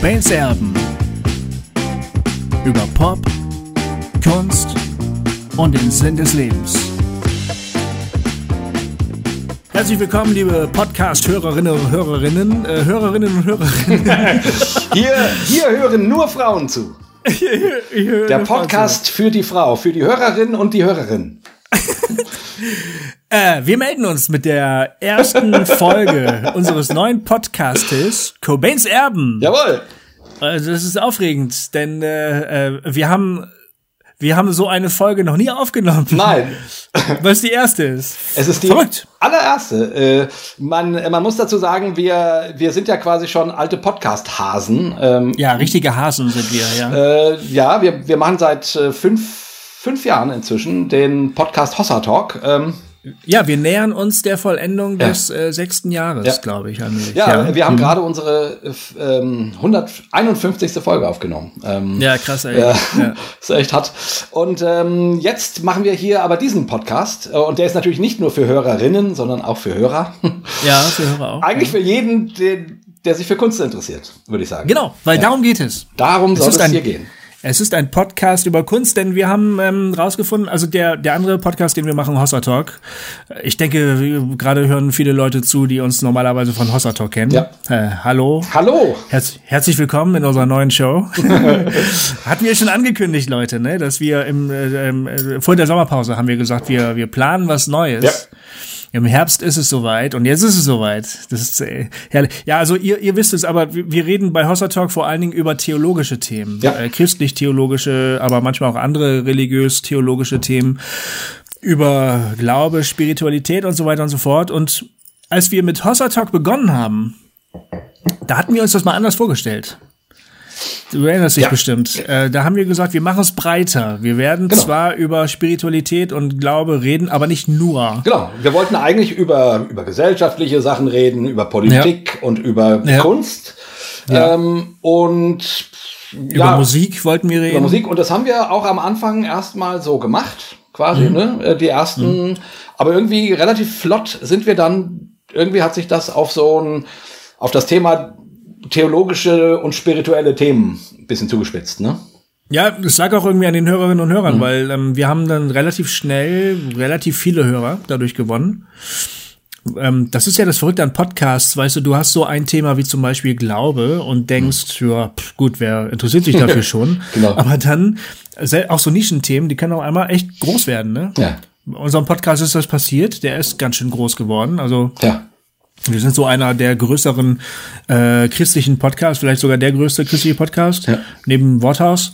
Cobains Erben. Über Pop, Kunst und den Sinn des Lebens. Herzlich willkommen, liebe Podcast-Hörerinnen und Hörerinnen, äh, Hörerinnen und Hörerinnen. Hier, hier hören nur Frauen zu. Der Podcast für die Frau, für die Hörerin und die Hörerin. Äh, wir melden uns mit der ersten Folge unseres neuen Podcastes Cobains Erben. Jawohl. Also das ist aufregend, denn äh, äh, wir haben wir haben so eine Folge noch nie aufgenommen. Nein. Weil es die erste ist. Es ist die Verrückt. allererste. Äh, man, man muss dazu sagen, wir, wir sind ja quasi schon alte Podcast-Hasen. Ähm, Ja, richtige Hasen sind wir, ja. äh, ja, wir, wir machen seit äh, fünf, fünf Jahren inzwischen den Podcast Hossa Talk. Ähm, Ja, wir nähern uns der Vollendung des äh, sechsten Jahres, Ja. glaube ich. allmählich. ja, wir haben Mhm. gerade unsere äh, ähm, 151. Folge aufgenommen. Ähm, Ja, krass, ey. Ja, Ja. ist echt hart. Und ähm, jetzt machen wir hier aber diesen Podcast. Äh, Und der ist natürlich nicht nur für Hörerinnen, sondern auch für Hörer. ja, für Hörer auch. Eigentlich für jeden, den, der sich für Kunst interessiert, würde ich sagen. Genau, weil darum geht es. Darum soll ist es hier gehen. Es ist ein Podcast über Kunst, denn wir haben ähm, rausgefunden, also der der andere Podcast, den wir machen, Hossa Talk. Ich denke, gerade hören viele Leute zu, die uns normalerweise von Hossa Talk kennen. Ja. Äh, hallo. Hallo. Herz, herzlich willkommen in unserer neuen Show. Hatten wir schon angekündigt, Leute, ne, dass wir im äh, ähm, äh, vor der Sommerpause haben wir gesagt, wir wir planen was Neues. Ja. Im Herbst ist es soweit und jetzt ist es soweit. Das ist äh, herrlich. Ja, also ihr, ihr wisst es, aber wir reden bei Hossa Talk vor allen Dingen über theologische Themen, Ja. äh, christlich-theologische, aber manchmal auch andere religiös-theologische Themen über Glaube, Spiritualität und so weiter und so fort. Und als wir mit Hossa Talk begonnen haben, da hatten wir uns das mal anders vorgestellt. Du erinnerst dich Ja. bestimmt. Äh, da haben wir gesagt, wir machen es breiter. Wir werden Genau. zwar über Spiritualität und Glaube reden, aber nicht nur. Genau. Wir wollten eigentlich über, über gesellschaftliche Sachen reden, über Politik und über Ja. Kunst. Ja. Ähm, und Über Musik wollten wir reden. Über Musik. Und das haben wir auch am Anfang erstmal so gemacht, quasi, Mhm. ne? Äh, Die ersten. Aber irgendwie relativ flott sind wir dann, irgendwie hat sich das auf so ein, auf das Thema theologische und spirituelle Themen ein bisschen zugespitzt, ne? Ja, das lag auch irgendwie an den Hörerinnen und Hörern, Mhm. weil ähm, wir haben dann relativ schnell relativ viele Hörer dadurch gewonnen. Ähm, das ist ja das Verrückte an Podcasts, weißt du, du hast so ein Thema wie zum Beispiel Glaube und denkst, ja, pff, gut, wer interessiert sich dafür schon? Genau. Aber dann, auch so Nischenthemen, die können auch einmal echt groß werden, ne? Ja. Unserem Podcast ist das passiert, der ist ganz schön groß geworden, also Ja. Wir sind so einer der größeren äh, christlichen Podcasts, vielleicht sogar der größte christliche Podcast, Ja. neben Worthaus.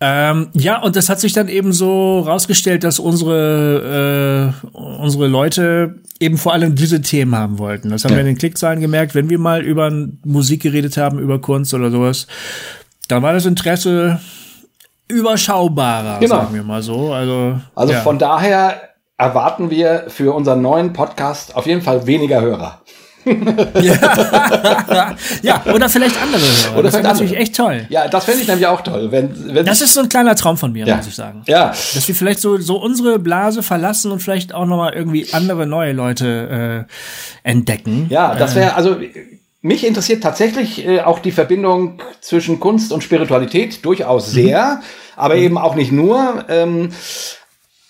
Ähm, ja, und das hat sich dann eben so rausgestellt, dass unsere, äh, unsere Leute eben vor allem diese Themen haben wollten. Das haben Ja. wir in den Klickzahlen gemerkt. Wenn wir mal über Musik geredet haben, über Kunst oder sowas, dann war das Interesse überschaubarer, Genau. sagen wir mal so. Also, Also ja. von daher erwarten wir für unseren neuen Podcast auf jeden Fall weniger Hörer. ja, oder vielleicht andere Hörer. Oder das wäre natürlich echt toll. Ja, das fände ich nämlich auch toll. Wenn, wenn Das ist so ein kleiner Traum von mir, ja. muss ich sagen. Ja, Dass wir vielleicht so, so unsere Blase verlassen und vielleicht auch nochmal irgendwie andere neue Leute äh, entdecken. Ja, das wäre, also mich interessiert tatsächlich äh, auch die Verbindung zwischen Kunst und Spiritualität durchaus sehr, aber eben auch nicht nur. Ähm,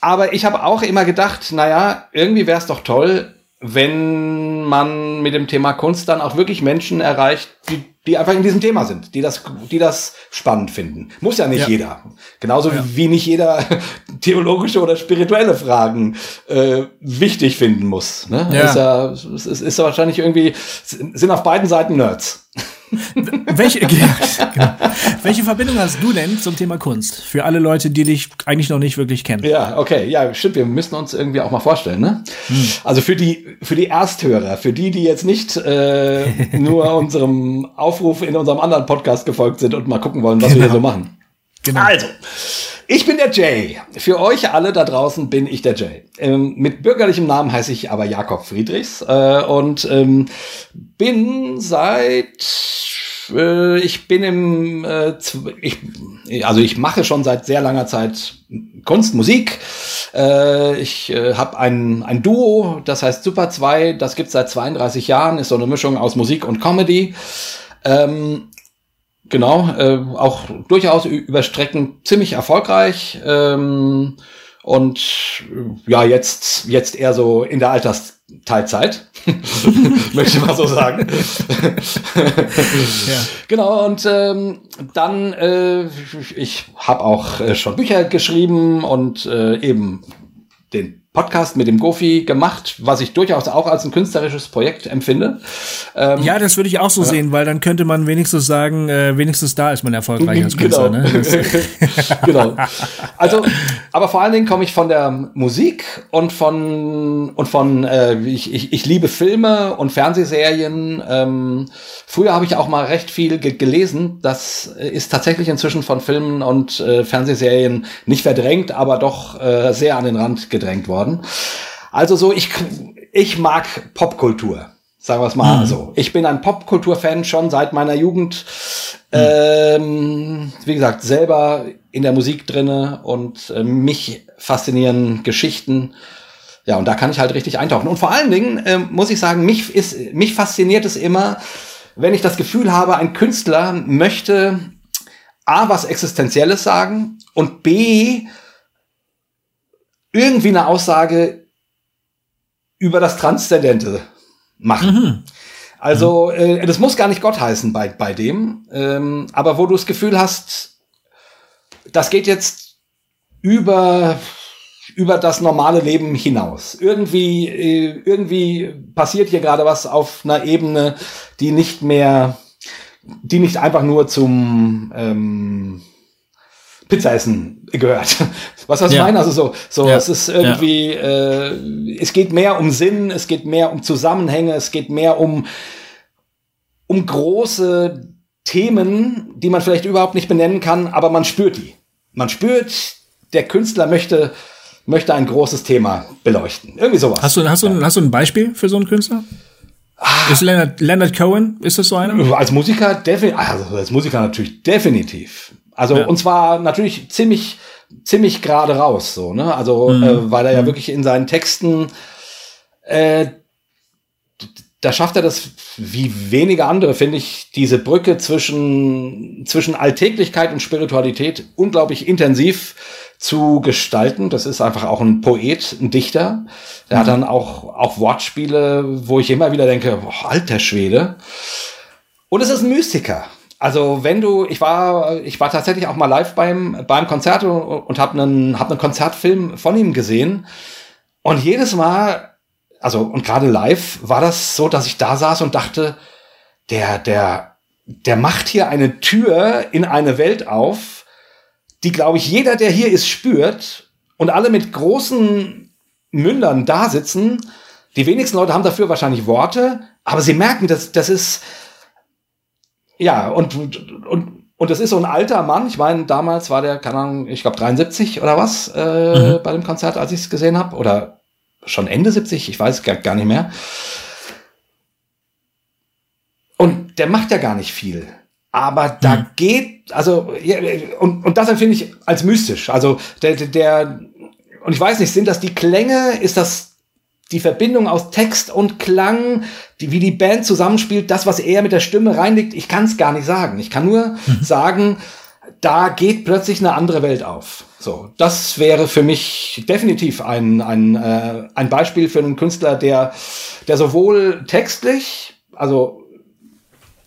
aber ich habe auch immer gedacht, naja, irgendwie wäre es doch toll, wenn man mit dem Thema Kunst dann auch wirklich Menschen erreicht, die, die einfach in diesem Thema sind, die das, die das spannend finden. Muss ja nicht Ja. jeder. Genauso wie nicht jeder theologische oder spirituelle Fragen äh, wichtig finden muss. Ne? Ja. Ist ja, es ist, ist wahrscheinlich irgendwie, sind auf beiden Seiten Nerds. Welche, ja, genau. Welche Verbindung hast du denn zum Thema Kunst? Für alle Leute, die dich eigentlich noch nicht wirklich kennen. Ja, okay, ja, stimmt. Wir müssen uns irgendwie auch mal vorstellen, ne? Also für die für die Ersthörer, für die, die jetzt nicht äh, nur unserem Aufruf in unserem anderen Podcast gefolgt sind und mal gucken wollen, was wir hier so machen. Genau. Also, ich bin der Jay. Für euch alle da draußen bin ich der Jay. Ähm, mit bürgerlichem Namen heiße ich aber Jakob Friedrichs äh, und ähm, bin seit äh, ich bin im äh, ich also ich mache schon seit sehr langer Zeit Kunst, Musik. Äh, ich äh, habe ein, ein Duo, das heißt Super 2, das gibt's seit 32 Jahren, ist so eine Mischung aus Musik und Comedy. Ähm, genau, äh, auch durchaus über Strecken ziemlich erfolgreich. Ähm, und äh, ja, jetzt, jetzt eher so in der Altersteilzeit, möchte ich mal so sagen. ja. Genau, und ähm, dann, äh, ich habe auch äh, schon Bücher geschrieben und äh, eben den Podcast mit dem Gofi gemacht, was ich durchaus auch als ein künstlerisches Projekt empfinde. Ähm, ja, das würde ich auch so ja. sehen, weil dann könnte man wenigstens sagen, äh, wenigstens da ist man erfolgreich als Künstler. Genau. Ne? genau. Also, aber vor allen Dingen komme ich von der Musik und von und von äh, ich, ich, ich liebe Filme und Fernsehserien. Ähm, früher habe ich auch mal recht viel ge gelesen. Das ist tatsächlich inzwischen von Filmen und äh, Fernsehserien nicht verdrängt, aber doch äh, sehr an den Rand gedrängt worden worden. Also so, ich, ich mag Popkultur. Sagen wir es mal mhm. so. Ich bin ein Popkultur-Fan schon seit meiner Jugend. Mhm. Ähm, wie gesagt, selber in der Musik drinne und äh, mich faszinieren Geschichten. Ja, und da kann ich halt richtig eintauchen. Und vor allen Dingen äh, muss ich sagen, mich, ist, mich fasziniert es immer, wenn ich das Gefühl habe, ein Künstler möchte A, was Existenzielles sagen und B, irgendwie eine Aussage über das Transzendente machen. Mhm. Also, mhm. äh, das muss gar nicht Gott heißen bei, bei dem, ähm, aber wo du das Gefühl hast, das geht jetzt über, über das normale Leben hinaus. Irgendwie, äh, irgendwie passiert hier gerade was auf einer Ebene, die nicht mehr, die nicht einfach nur zum, ähm, Pizza essen gehört. Was was ja. ich meine? Also so, so ja. es ist irgendwie, ja. äh, es geht mehr um Sinn, es geht mehr um Zusammenhänge, es geht mehr um um große Themen, die man vielleicht überhaupt nicht benennen kann, aber man spürt die. Man spürt, der Künstler möchte möchte ein großes Thema beleuchten. Irgendwie sowas. Hast du hast du hast du ein Beispiel für so einen Künstler? Ah. Ist Leonard, Leonard Cohen, ist das so einer? Als Musiker definitiv, also als Musiker natürlich definitiv. Also ja. und zwar natürlich ziemlich ziemlich gerade raus so, ne? Also mhm. äh, weil er ja mhm. wirklich in seinen Texten äh, da schafft er das wie wenige andere, finde ich, diese Brücke zwischen, zwischen Alltäglichkeit und Spiritualität unglaublich intensiv zu gestalten. Das ist einfach auch ein Poet, ein Dichter. Der mhm. hat dann auch, auch Wortspiele, wo ich immer wieder denke, boah, alter Schwede. Und es ist ein Mystiker. Also wenn du, ich war, ich war tatsächlich auch mal live beim beim Konzert und, und habe einen hab einen Konzertfilm von ihm gesehen und jedes Mal, also und gerade live war das so, dass ich da saß und dachte, der der der macht hier eine Tür in eine Welt auf, die glaube ich jeder, der hier ist, spürt und alle mit großen Mündern da sitzen. Die wenigsten Leute haben dafür wahrscheinlich Worte, aber sie merken, dass das ist ja, und, und, und das ist so ein alter Mann. Ich meine, damals war der, keine Ahnung, ich glaube 73 oder was äh, mhm. bei dem Konzert, als ich es gesehen habe. Oder schon Ende 70, ich weiß gar, gar nicht mehr. Und der macht ja gar nicht viel. Aber da mhm. geht, also, und, und das empfinde ich als mystisch. Also, der, der, und ich weiß nicht, sind das die Klänge? Ist das die Verbindung aus Text und Klang, die, wie die Band zusammenspielt, das, was er mit der Stimme reinlegt, ich kann es gar nicht sagen. Ich kann nur mhm. sagen, da geht plötzlich eine andere Welt auf. So, das wäre für mich definitiv ein, ein, äh, ein Beispiel für einen Künstler, der, der sowohl textlich, also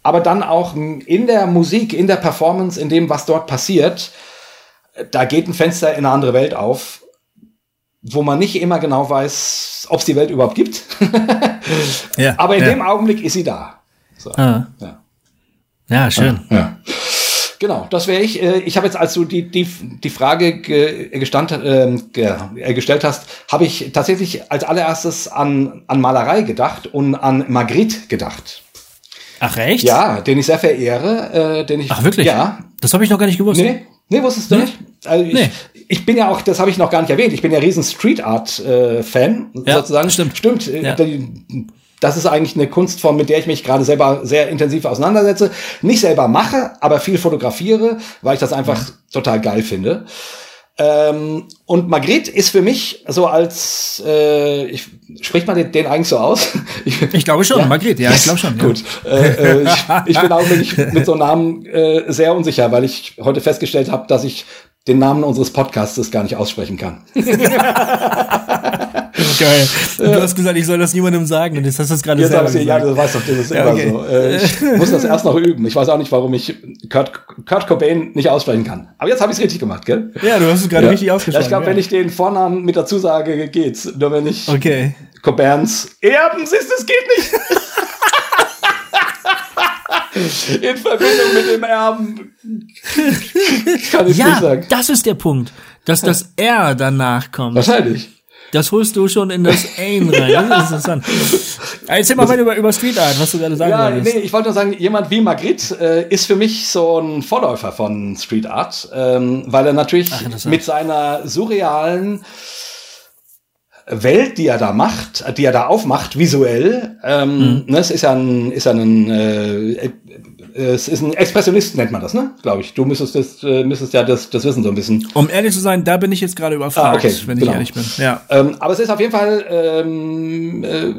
aber dann auch in der Musik, in der Performance, in dem, was dort passiert, da geht ein Fenster in eine andere Welt auf wo man nicht immer genau weiß, ob es die Welt überhaupt gibt. ja, Aber in ja. dem Augenblick ist sie da. So. Ah. Ja. ja, schön. Ja. Genau, das wäre ich. Äh, ich habe jetzt, als du die, die, die Frage ge, gestand, äh, ge, äh, gestellt hast, habe ich tatsächlich als allererstes an, an Malerei gedacht und an Magritte gedacht. Ach echt? Ja, den ich sehr verehre. Äh, den ich, Ach wirklich? Ja. Das habe ich noch gar nicht gewusst. Nee, nee wusstest du nee. nicht? Also ich, nee ich bin ja auch, das habe ich noch gar nicht erwähnt, ich bin ja riesen Street Art äh, Fan ja, sozusagen. Stimmt. Stimmt. Ja. Das ist eigentlich eine Kunstform, mit der ich mich gerade selber sehr intensiv auseinandersetze. Nicht selber mache, aber viel fotografiere, weil ich das einfach ja. total geil finde. Ähm, und Magritte ist für mich so als, äh, ich, spricht man den, den eigentlich so aus? Ich, ich glaube schon, ja? Magritte, ja, ich glaube schon. Ja. Gut. Äh, äh, ich, ich bin auch wirklich mit so Namen äh, sehr unsicher, weil ich heute festgestellt habe, dass ich den Namen unseres Podcasts gar nicht aussprechen kann. Geil. Du hast gesagt, ich soll das niemandem sagen und jetzt hast du es gerade selber gesagt. Ja, du weißt doch, das ist ja, immer okay. so. Äh, ich muss das erst noch üben. Ich weiß auch nicht, warum ich Kurt, Kurt Cobain nicht aussprechen kann. Aber jetzt habe ich es richtig gemacht, gell? Ja, du hast es gerade ja. richtig ausgesprochen. ich glaube, wenn ich den Vornamen mit dazu sage, geht's. Nur wenn ich okay. Cobains Erben siehst, es geht nicht. In Verbindung mit dem Erben. Kann ich ja, nicht sagen. Das ist der Punkt, dass das R danach kommt. Wahrscheinlich. Das holst du schon in das Ain rein. ja. Das ist interessant. Erzähl mal weiter über, über Street Art, was du gerade sagen ja, wolltest. Nee, ich wollte nur sagen, jemand wie Magritte äh, ist für mich so ein Vorläufer von Street Art, ähm, weil er natürlich Ach, mit seiner surrealen Welt, die er da macht, die er da aufmacht, visuell, ähm, mhm. ne, es ist ja ein, ist ja ein äh, es ist ein Expressionist, nennt man das, ne? Glaube ich. Du müsstest, das, äh, müsstest ja das, das wissen so ein bisschen. Um ehrlich zu sein, da bin ich jetzt gerade überfragt, ah, okay, wenn genau. ich ehrlich bin. Ja. Ähm, aber es ist auf jeden Fall ähm, äh,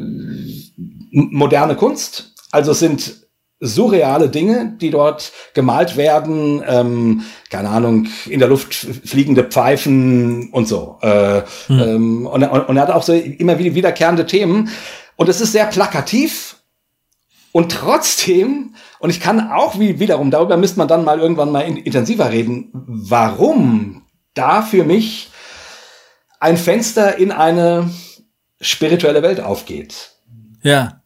moderne Kunst. Also es sind surreale Dinge, die dort gemalt werden, ähm, keine Ahnung, in der Luft fliegende Pfeifen und so. Äh, hm. ähm, und, und, und er hat auch so immer wieder wiederkehrende Themen. Und es ist sehr plakativ und trotzdem und ich kann auch wie, wiederum, darüber müsste man dann mal irgendwann mal intensiver reden, warum da für mich ein Fenster in eine spirituelle Welt aufgeht. Ja.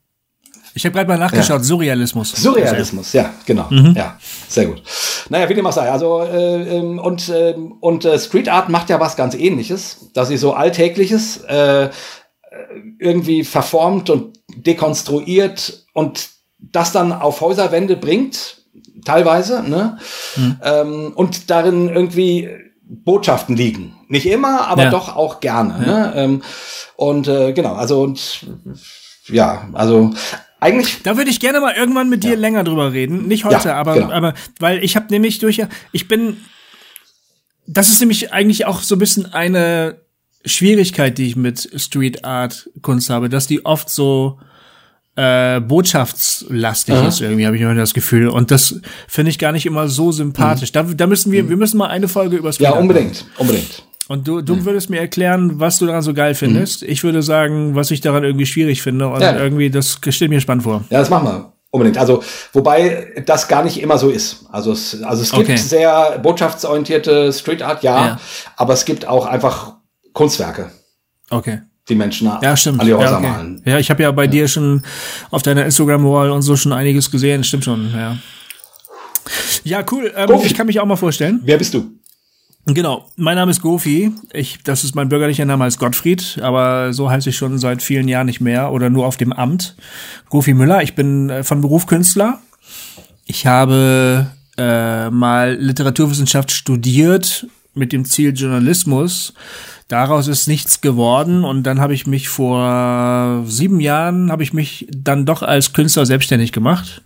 Ich habe gerade mal nachgeschaut, ja. Surrealismus. Surrealismus, ja, genau. Mhm. Ja, sehr gut. Naja, wie dem auch sei. Also, äh, ähm, und, äh, und äh, Street Art macht ja was ganz ähnliches, dass sie so Alltägliches äh, irgendwie verformt und dekonstruiert und das dann auf Häuserwände bringt, teilweise, ne? Hm. Ähm, und darin irgendwie Botschaften liegen. Nicht immer, aber ja. doch auch gerne. Ja. Ne? Ähm, und äh, genau, also und ja, also eigentlich. Da würde ich gerne mal irgendwann mit dir ja. länger drüber reden. Nicht heute, aber, genau. aber weil ich habe nämlich durch, ich bin, das ist nämlich eigentlich auch so ein bisschen eine Schwierigkeit, die ich mit Street Art Kunst habe, dass die oft so äh, botschaftslastig Aha. ist irgendwie, habe ich immer das Gefühl. Und das finde ich gar nicht immer so sympathisch. Mhm. Da, da müssen wir, mhm. wir müssen mal eine Folge über Ja, unbedingt, unbedingt. Und du, du mhm. würdest mir erklären, was du daran so geil findest. Mhm. Ich würde sagen, was ich daran irgendwie schwierig finde. Und ja. irgendwie, das steht mir spannend vor. Ja, das machen wir. Unbedingt. Also, wobei das gar nicht immer so ist. Also es, also es gibt okay. sehr botschaftsorientierte Street Art, ja, ja, aber es gibt auch einfach Kunstwerke. Okay die Menschen ja, stimmt. an die Häuser ja, okay. malen. Ja, ich habe ja bei ja. dir schon auf deiner Instagram-Wall und so schon einiges gesehen, stimmt schon, ja. Ja, cool. Ähm, ich kann mich auch mal vorstellen. Wer bist du? Genau, mein Name ist Gofi. Ich, das ist mein bürgerlicher Name als Gottfried, aber so heiße ich schon seit vielen Jahren nicht mehr oder nur auf dem Amt. Gofi Müller. Ich bin äh, von Beruf Künstler. Ich habe äh, mal Literaturwissenschaft studiert mit dem Ziel Journalismus daraus ist nichts geworden und dann habe ich mich vor sieben Jahren habe ich mich dann doch als Künstler selbstständig gemacht.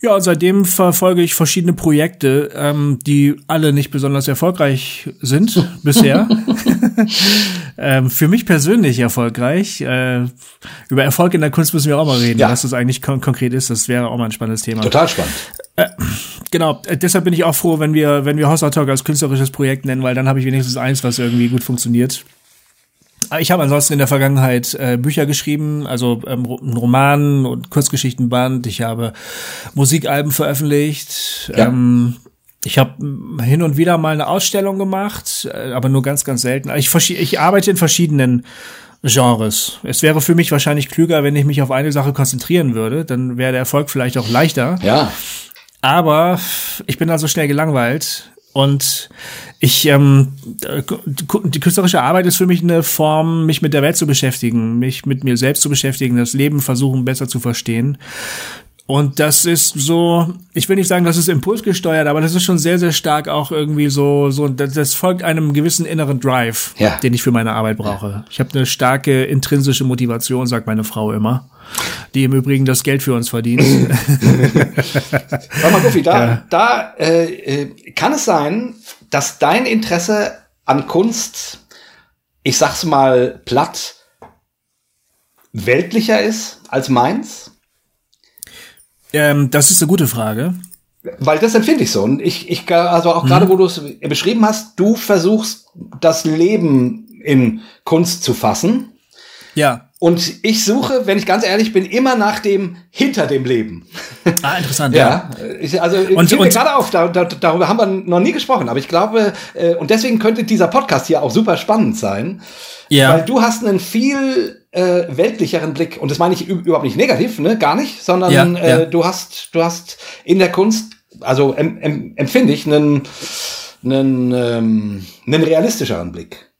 Ja, und seitdem verfolge ich verschiedene Projekte, ähm, die alle nicht besonders erfolgreich sind bisher. ähm, für mich persönlich erfolgreich. Äh, über Erfolg in der Kunst müssen wir auch mal reden, ja. was das eigentlich kon konkret ist. Das wäre auch mal ein spannendes Thema. Total spannend. Äh, genau, äh, deshalb bin ich auch froh, wenn wir, wenn wir Hossa Talk als künstlerisches Projekt nennen, weil dann habe ich wenigstens eins, was irgendwie gut funktioniert. Ah, ich habe ansonsten in der Vergangenheit äh, Bücher geschrieben, also ähm, einen Roman und Kurzgeschichtenband. Ich habe Musikalben veröffentlicht. Ja. Ähm, ich habe hin und wieder mal eine Ausstellung gemacht, äh, aber nur ganz, ganz selten. Ich, ich arbeite in verschiedenen Genres. Es wäre für mich wahrscheinlich klüger, wenn ich mich auf eine Sache konzentrieren würde. Dann wäre der Erfolg vielleicht auch leichter. Ja. Aber ich bin da so schnell gelangweilt. Und ich, ähm, die künstlerische Arbeit ist für mich eine Form, mich mit der Welt zu beschäftigen, mich mit mir selbst zu beschäftigen, das Leben versuchen besser zu verstehen. Und das ist so, ich will nicht sagen, das ist impulsgesteuert, aber das ist schon sehr, sehr stark auch irgendwie so, so, das, das folgt einem gewissen inneren Drive, ja. den ich für meine Arbeit brauche. Ich habe eine starke intrinsische Motivation, sagt meine Frau immer, die im Übrigen das Geld für uns verdient. Sag mal, Goofy, da, ja. da äh, äh, kann es sein, dass dein Interesse an Kunst, ich sag's mal platt, weltlicher ist als meins? Ähm, das ist eine gute Frage. Weil das empfinde ich so. Und ich, ich also auch gerade, mhm. wo du es beschrieben hast, du versuchst das Leben in Kunst zu fassen. Ja. Und ich suche, wenn ich ganz ehrlich bin, immer nach dem hinter dem Leben. Ah, interessant, ja. ja. Ich, also und, ich und, gerade auf, da, da, darüber haben wir noch nie gesprochen, aber ich glaube, äh, und deswegen könnte dieser Podcast hier auch super spannend sein. Ja. Weil du hast einen viel äh, weltlicheren Blick. Und das meine ich überhaupt nicht negativ, ne? Gar nicht, sondern ja, äh, ja. du hast, du hast in der Kunst, also em, em, empfinde ich einen, einen, ähm, einen realistischeren Blick.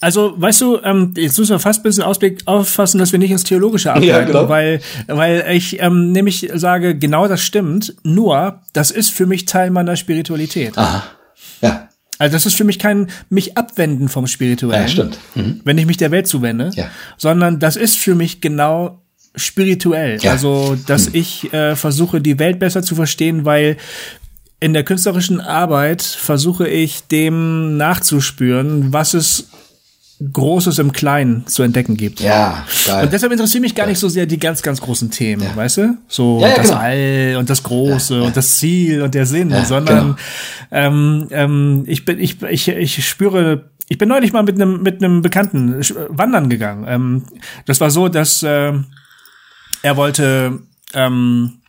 Also, weißt du, ähm, jetzt müssen wir fast ein bisschen Ausblick auffassen, dass wir nicht ins Theologische abgleiten, ja, genau. weil, weil ich ähm, nämlich sage, genau das stimmt, nur das ist für mich Teil meiner Spiritualität. Aha. Ja. Also das ist für mich kein mich abwenden vom Spirituellen, ja, stimmt. Mhm. wenn ich mich der Welt zuwende, ja. sondern das ist für mich genau spirituell. Ja. Also, dass mhm. ich äh, versuche, die Welt besser zu verstehen, weil in der künstlerischen Arbeit versuche ich dem nachzuspüren, was es Großes im Kleinen zu entdecken gibt. Ja, geil. Und deshalb interessieren mich gar nicht so sehr die ganz, ganz großen Themen, ja. weißt du? So ja, ja, das genau. All und das Große und das Ziel und der Sinn, sondern genau. ähm, ähm, ich bin, ich, ich, ich spüre, ich bin neulich mal mit einem mit einem Bekannten wandern gegangen. Ähm, das war so, dass äh, er wollte ähm,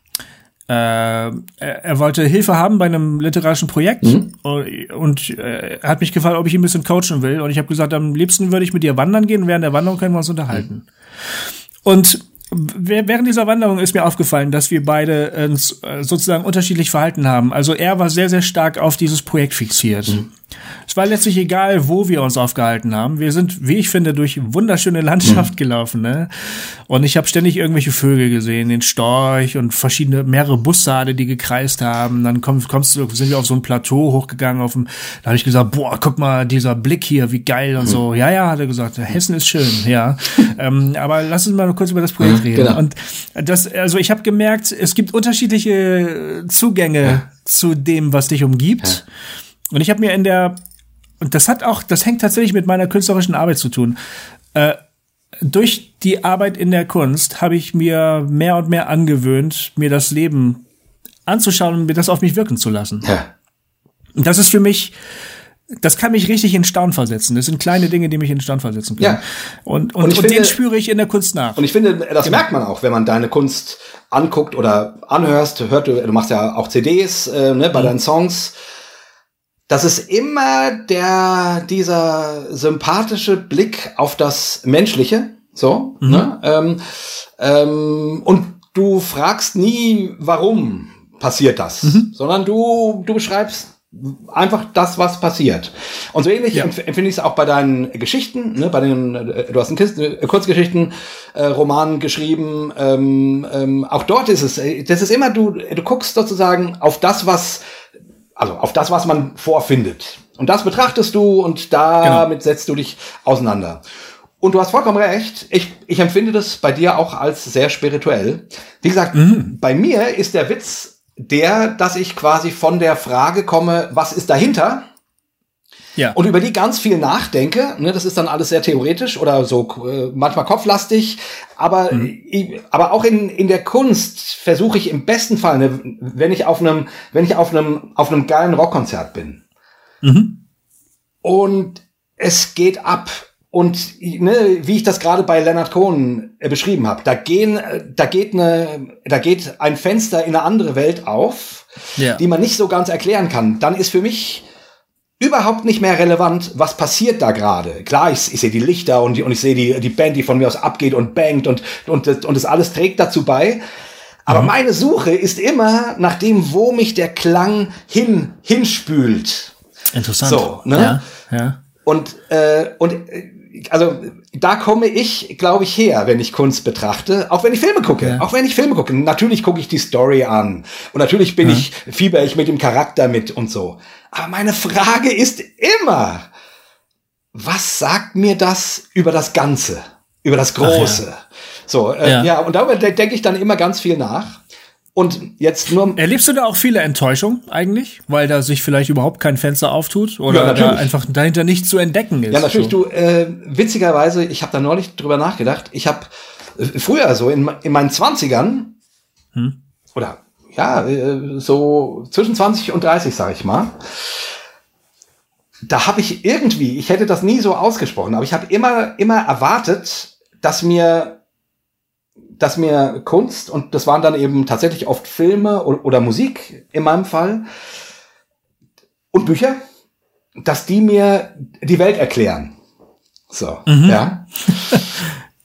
äh, er wollte Hilfe haben bei einem literarischen Projekt mhm. und äh, er hat mich gefragt, ob ich ihn ein bisschen coachen will. Und ich habe gesagt, am liebsten würde ich mit dir wandern gehen. Während der Wanderung können wir uns unterhalten. Mhm. Und während dieser Wanderung ist mir aufgefallen, dass wir beide uns äh, sozusagen unterschiedlich verhalten haben. Also er war sehr, sehr stark auf dieses Projekt fixiert. Mhm. Es war letztlich egal, wo wir uns aufgehalten haben. Wir sind, wie ich finde, durch wunderschöne Landschaft mhm. gelaufen. Ne? Und ich habe ständig irgendwelche Vögel gesehen, den Storch und verschiedene, mehrere Bussarde, die gekreist haben. Dann komm, kommst du, sind wir auf so ein Plateau hochgegangen. Auf dem, da habe ich gesagt, boah, guck mal, dieser Blick hier, wie geil und mhm. so. Ja, ja, hat er gesagt, Hessen ist schön, ja. ähm, aber lass uns mal noch kurz über das Projekt mhm, reden. Genau. Und das, also ich habe gemerkt, es gibt unterschiedliche Zugänge ja. zu dem, was dich umgibt. Ja. Und ich habe mir in der, und das hat auch, das hängt tatsächlich mit meiner künstlerischen Arbeit zu tun. Äh, durch die Arbeit in der Kunst habe ich mir mehr und mehr angewöhnt, mir das Leben anzuschauen und mir das auf mich wirken zu lassen. Ja. Und das ist für mich, das kann mich richtig in Staunen versetzen. Das sind kleine Dinge, die mich in Staunen versetzen können. Ja. Und, und, und, und finde, den spüre ich in der Kunst nach. Und ich finde, das genau. merkt man auch, wenn man deine Kunst anguckt oder anhörst, hört, du, du machst ja auch CDs äh, ne, bei mhm. deinen Songs das ist immer der, dieser sympathische Blick auf das Menschliche, so, mhm. ne? Ähm, ähm, und du fragst nie, warum passiert das, mhm. sondern du, du beschreibst einfach das, was passiert. Und so ähnlich ja. empfinde ich es auch bei deinen Geschichten, ne, bei den, du hast einen äh, Kurzgeschichten, äh, Roman geschrieben, ähm, ähm, auch dort ist es, äh, das ist immer, du, du guckst sozusagen auf das, was also auf das, was man vorfindet. Und das betrachtest du und damit genau. setzt du dich auseinander. Und du hast vollkommen recht. Ich, ich empfinde das bei dir auch als sehr spirituell. Wie gesagt, mhm. bei mir ist der Witz der, dass ich quasi von der Frage komme, was ist dahinter? Ja. Und über die ganz viel nachdenke. Ne, das ist dann alles sehr theoretisch oder so äh, manchmal kopflastig. Aber, mhm. ich, aber auch in, in der Kunst versuche ich im besten Fall, ne, wenn ich auf einem, wenn ich auf einem, auf einem geilen Rockkonzert bin. Mhm. Und es geht ab. Und ne, wie ich das gerade bei Leonard Cohen äh, beschrieben habe, da gehen, äh, da geht eine, da geht ein Fenster in eine andere Welt auf, ja. die man nicht so ganz erklären kann. Dann ist für mich überhaupt nicht mehr relevant, was passiert da gerade. Klar, ich, ich sehe die Lichter und, die, und ich sehe die, die Band, die von mir aus abgeht und bangt und, und, und das alles trägt dazu bei. Aber mhm. meine Suche ist immer nach dem, wo mich der Klang hin, hinspült. Interessant. So, ne? Ja, ja. Und, äh, und äh, also da komme ich, glaube ich, her, wenn ich Kunst betrachte, auch wenn ich Filme gucke, ja. auch wenn ich Filme gucke. Natürlich gucke ich die Story an und natürlich bin ja. ich fieber ich mit dem Charakter mit und so. Aber meine Frage ist immer, was sagt mir das über das Ganze, über das Große? Ja. So, äh, ja. ja. und darüber denke ich dann immer ganz viel nach. und jetzt nur. Erlebst du da auch viele Enttäuschungen eigentlich, weil da sich vielleicht überhaupt kein Fenster auftut oder Ja, da einfach dahinter nichts zu entdecken ist? Ja, natürlich. So. Du, äh, witzigerweise, ich habe da neulich drüber nachgedacht. Ich habe äh, früher so in, in meinen Zwanzigern Hm? oder ja, äh, so zwischen 20 und 30, sag ich mal. Da habe ich irgendwie, ich hätte das nie so ausgesprochen, aber ich habe immer, immer erwartet, dass mir, dass mir Kunst, und das waren dann eben tatsächlich oft Filme oder, oder Musik in meinem Fall, und Bücher, dass die mir die Welt erklären. So, ja.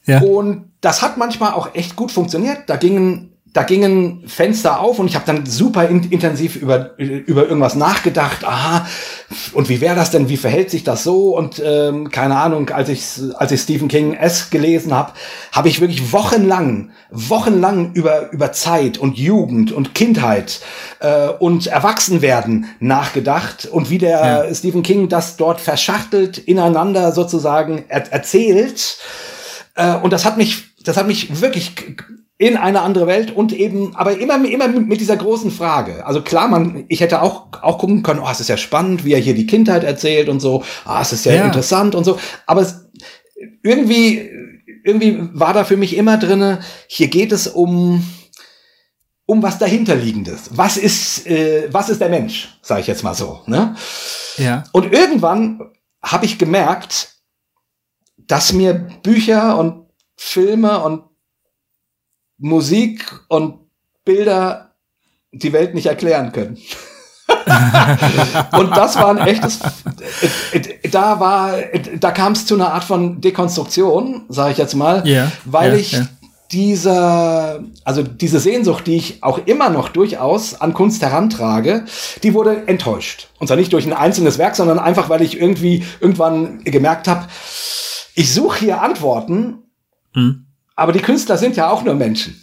Ja. Und das hat manchmal auch echt gut funktioniert. Da gingen, da gingen Fenster auf und ich habe dann super in, intensiv über, über irgendwas nachgedacht. Aha, und wie wäre das denn? Wie verhält sich das so? Und ähm, keine Ahnung, als ich, als ich Stephen King S gelesen habe, habe ich wirklich wochenlang, wochenlang über, über Zeit und Jugend und Kindheit äh, und Erwachsenwerden nachgedacht und wie der Ja. Stephen King das dort verschachtelt ineinander sozusagen er erzählt. Äh, und das hat mich, das hat mich wirklich in eine andere Welt und eben, aber immer, immer mit dieser großen Frage. Also klar, man, ich hätte auch, auch gucken können, oh, es ist ja spannend, wie er hier die Kindheit erzählt und so, ah, es ist ja, Ja. interessant und so. Aber es, irgendwie, irgendwie war da für mich immer drinne, hier geht es um, um was dahinterliegendes. Was ist, äh, was ist der Mensch, sage ich jetzt mal so. Ne? Ja. Und irgendwann habe ich gemerkt, dass mir Bücher und Filme und Musik und Bilder die Welt nicht erklären können. und das war ein echtes, da war, da kam es zu einer Art von Dekonstruktion, sage ich jetzt mal, Ja, weil ja, ich ja. dieser, also diese Sehnsucht, die ich auch immer noch durchaus an Kunst herantrage, die wurde enttäuscht. Und zwar nicht durch ein einzelnes Werk, sondern einfach, weil ich irgendwie irgendwann gemerkt habe, ich suche hier Antworten, Hm. Aber die Künstler sind ja auch nur Menschen.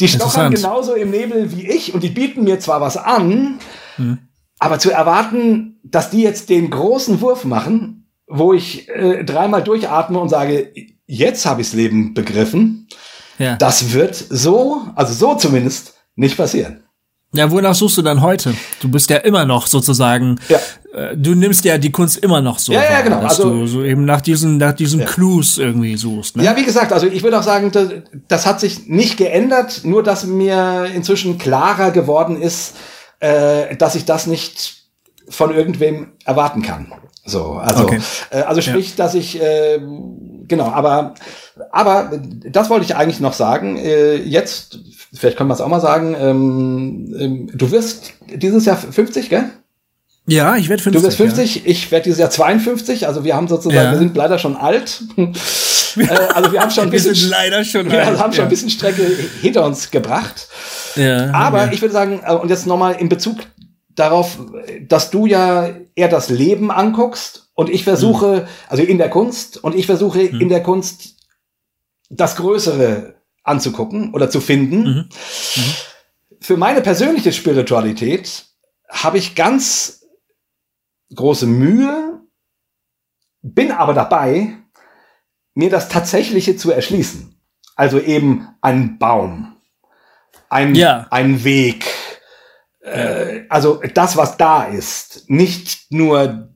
Die stochern genauso im Nebel wie ich und die bieten mir zwar was an, Hm. aber zu erwarten, dass die jetzt den großen Wurf machen, wo ich äh, dreimal durchatme und sage, jetzt habe ichs Leben begriffen, Ja. das wird so, also so zumindest, nicht passieren. ja, wonach suchst du dann heute? Du bist ja immer noch sozusagen, Ja. Äh, du nimmst ja die Kunst immer noch so Ja, ja, wahr, genau. dass Also- du so eben nach diesen, nach diesen Ja. Clues irgendwie suchst. Ne? Ja, wie gesagt, also ich würde auch sagen, das, das hat sich nicht geändert, nur dass mir inzwischen klarer geworden ist, äh, dass ich das nicht von irgendwem erwarten kann. So, also, Okay. äh, also sprich, dass ich äh, genau, aber aber das wollte ich eigentlich noch sagen. Äh, jetzt, vielleicht können wir es auch mal sagen. Ähm, ähm, du wirst dieses Jahr 50, gell? Ja, ich werde 50. Du wirst 50, ich werde dieses Jahr 52. Also wir haben sozusagen, Ja. wir sind leider schon alt. äh, also wir haben schon ein Ja. Bisschen, sind leider schon wir alt, haben schon ja. ein bisschen Strecke hinter uns gebracht. Ja, Aber ja. ich würde sagen, äh, und jetzt nochmal in Bezug darauf, dass du ja eher das Leben anguckst und ich versuche, also in der Kunst, und ich versuche in der Kunst das Größere anzugucken oder zu finden. Mhm. Für meine persönliche Spiritualität habe ich ganz große Mühe, bin aber dabei, mir das Tatsächliche zu erschließen. Also eben ein Baum, ein, Ja. ein Weg, äh, also das, was da ist, nicht nur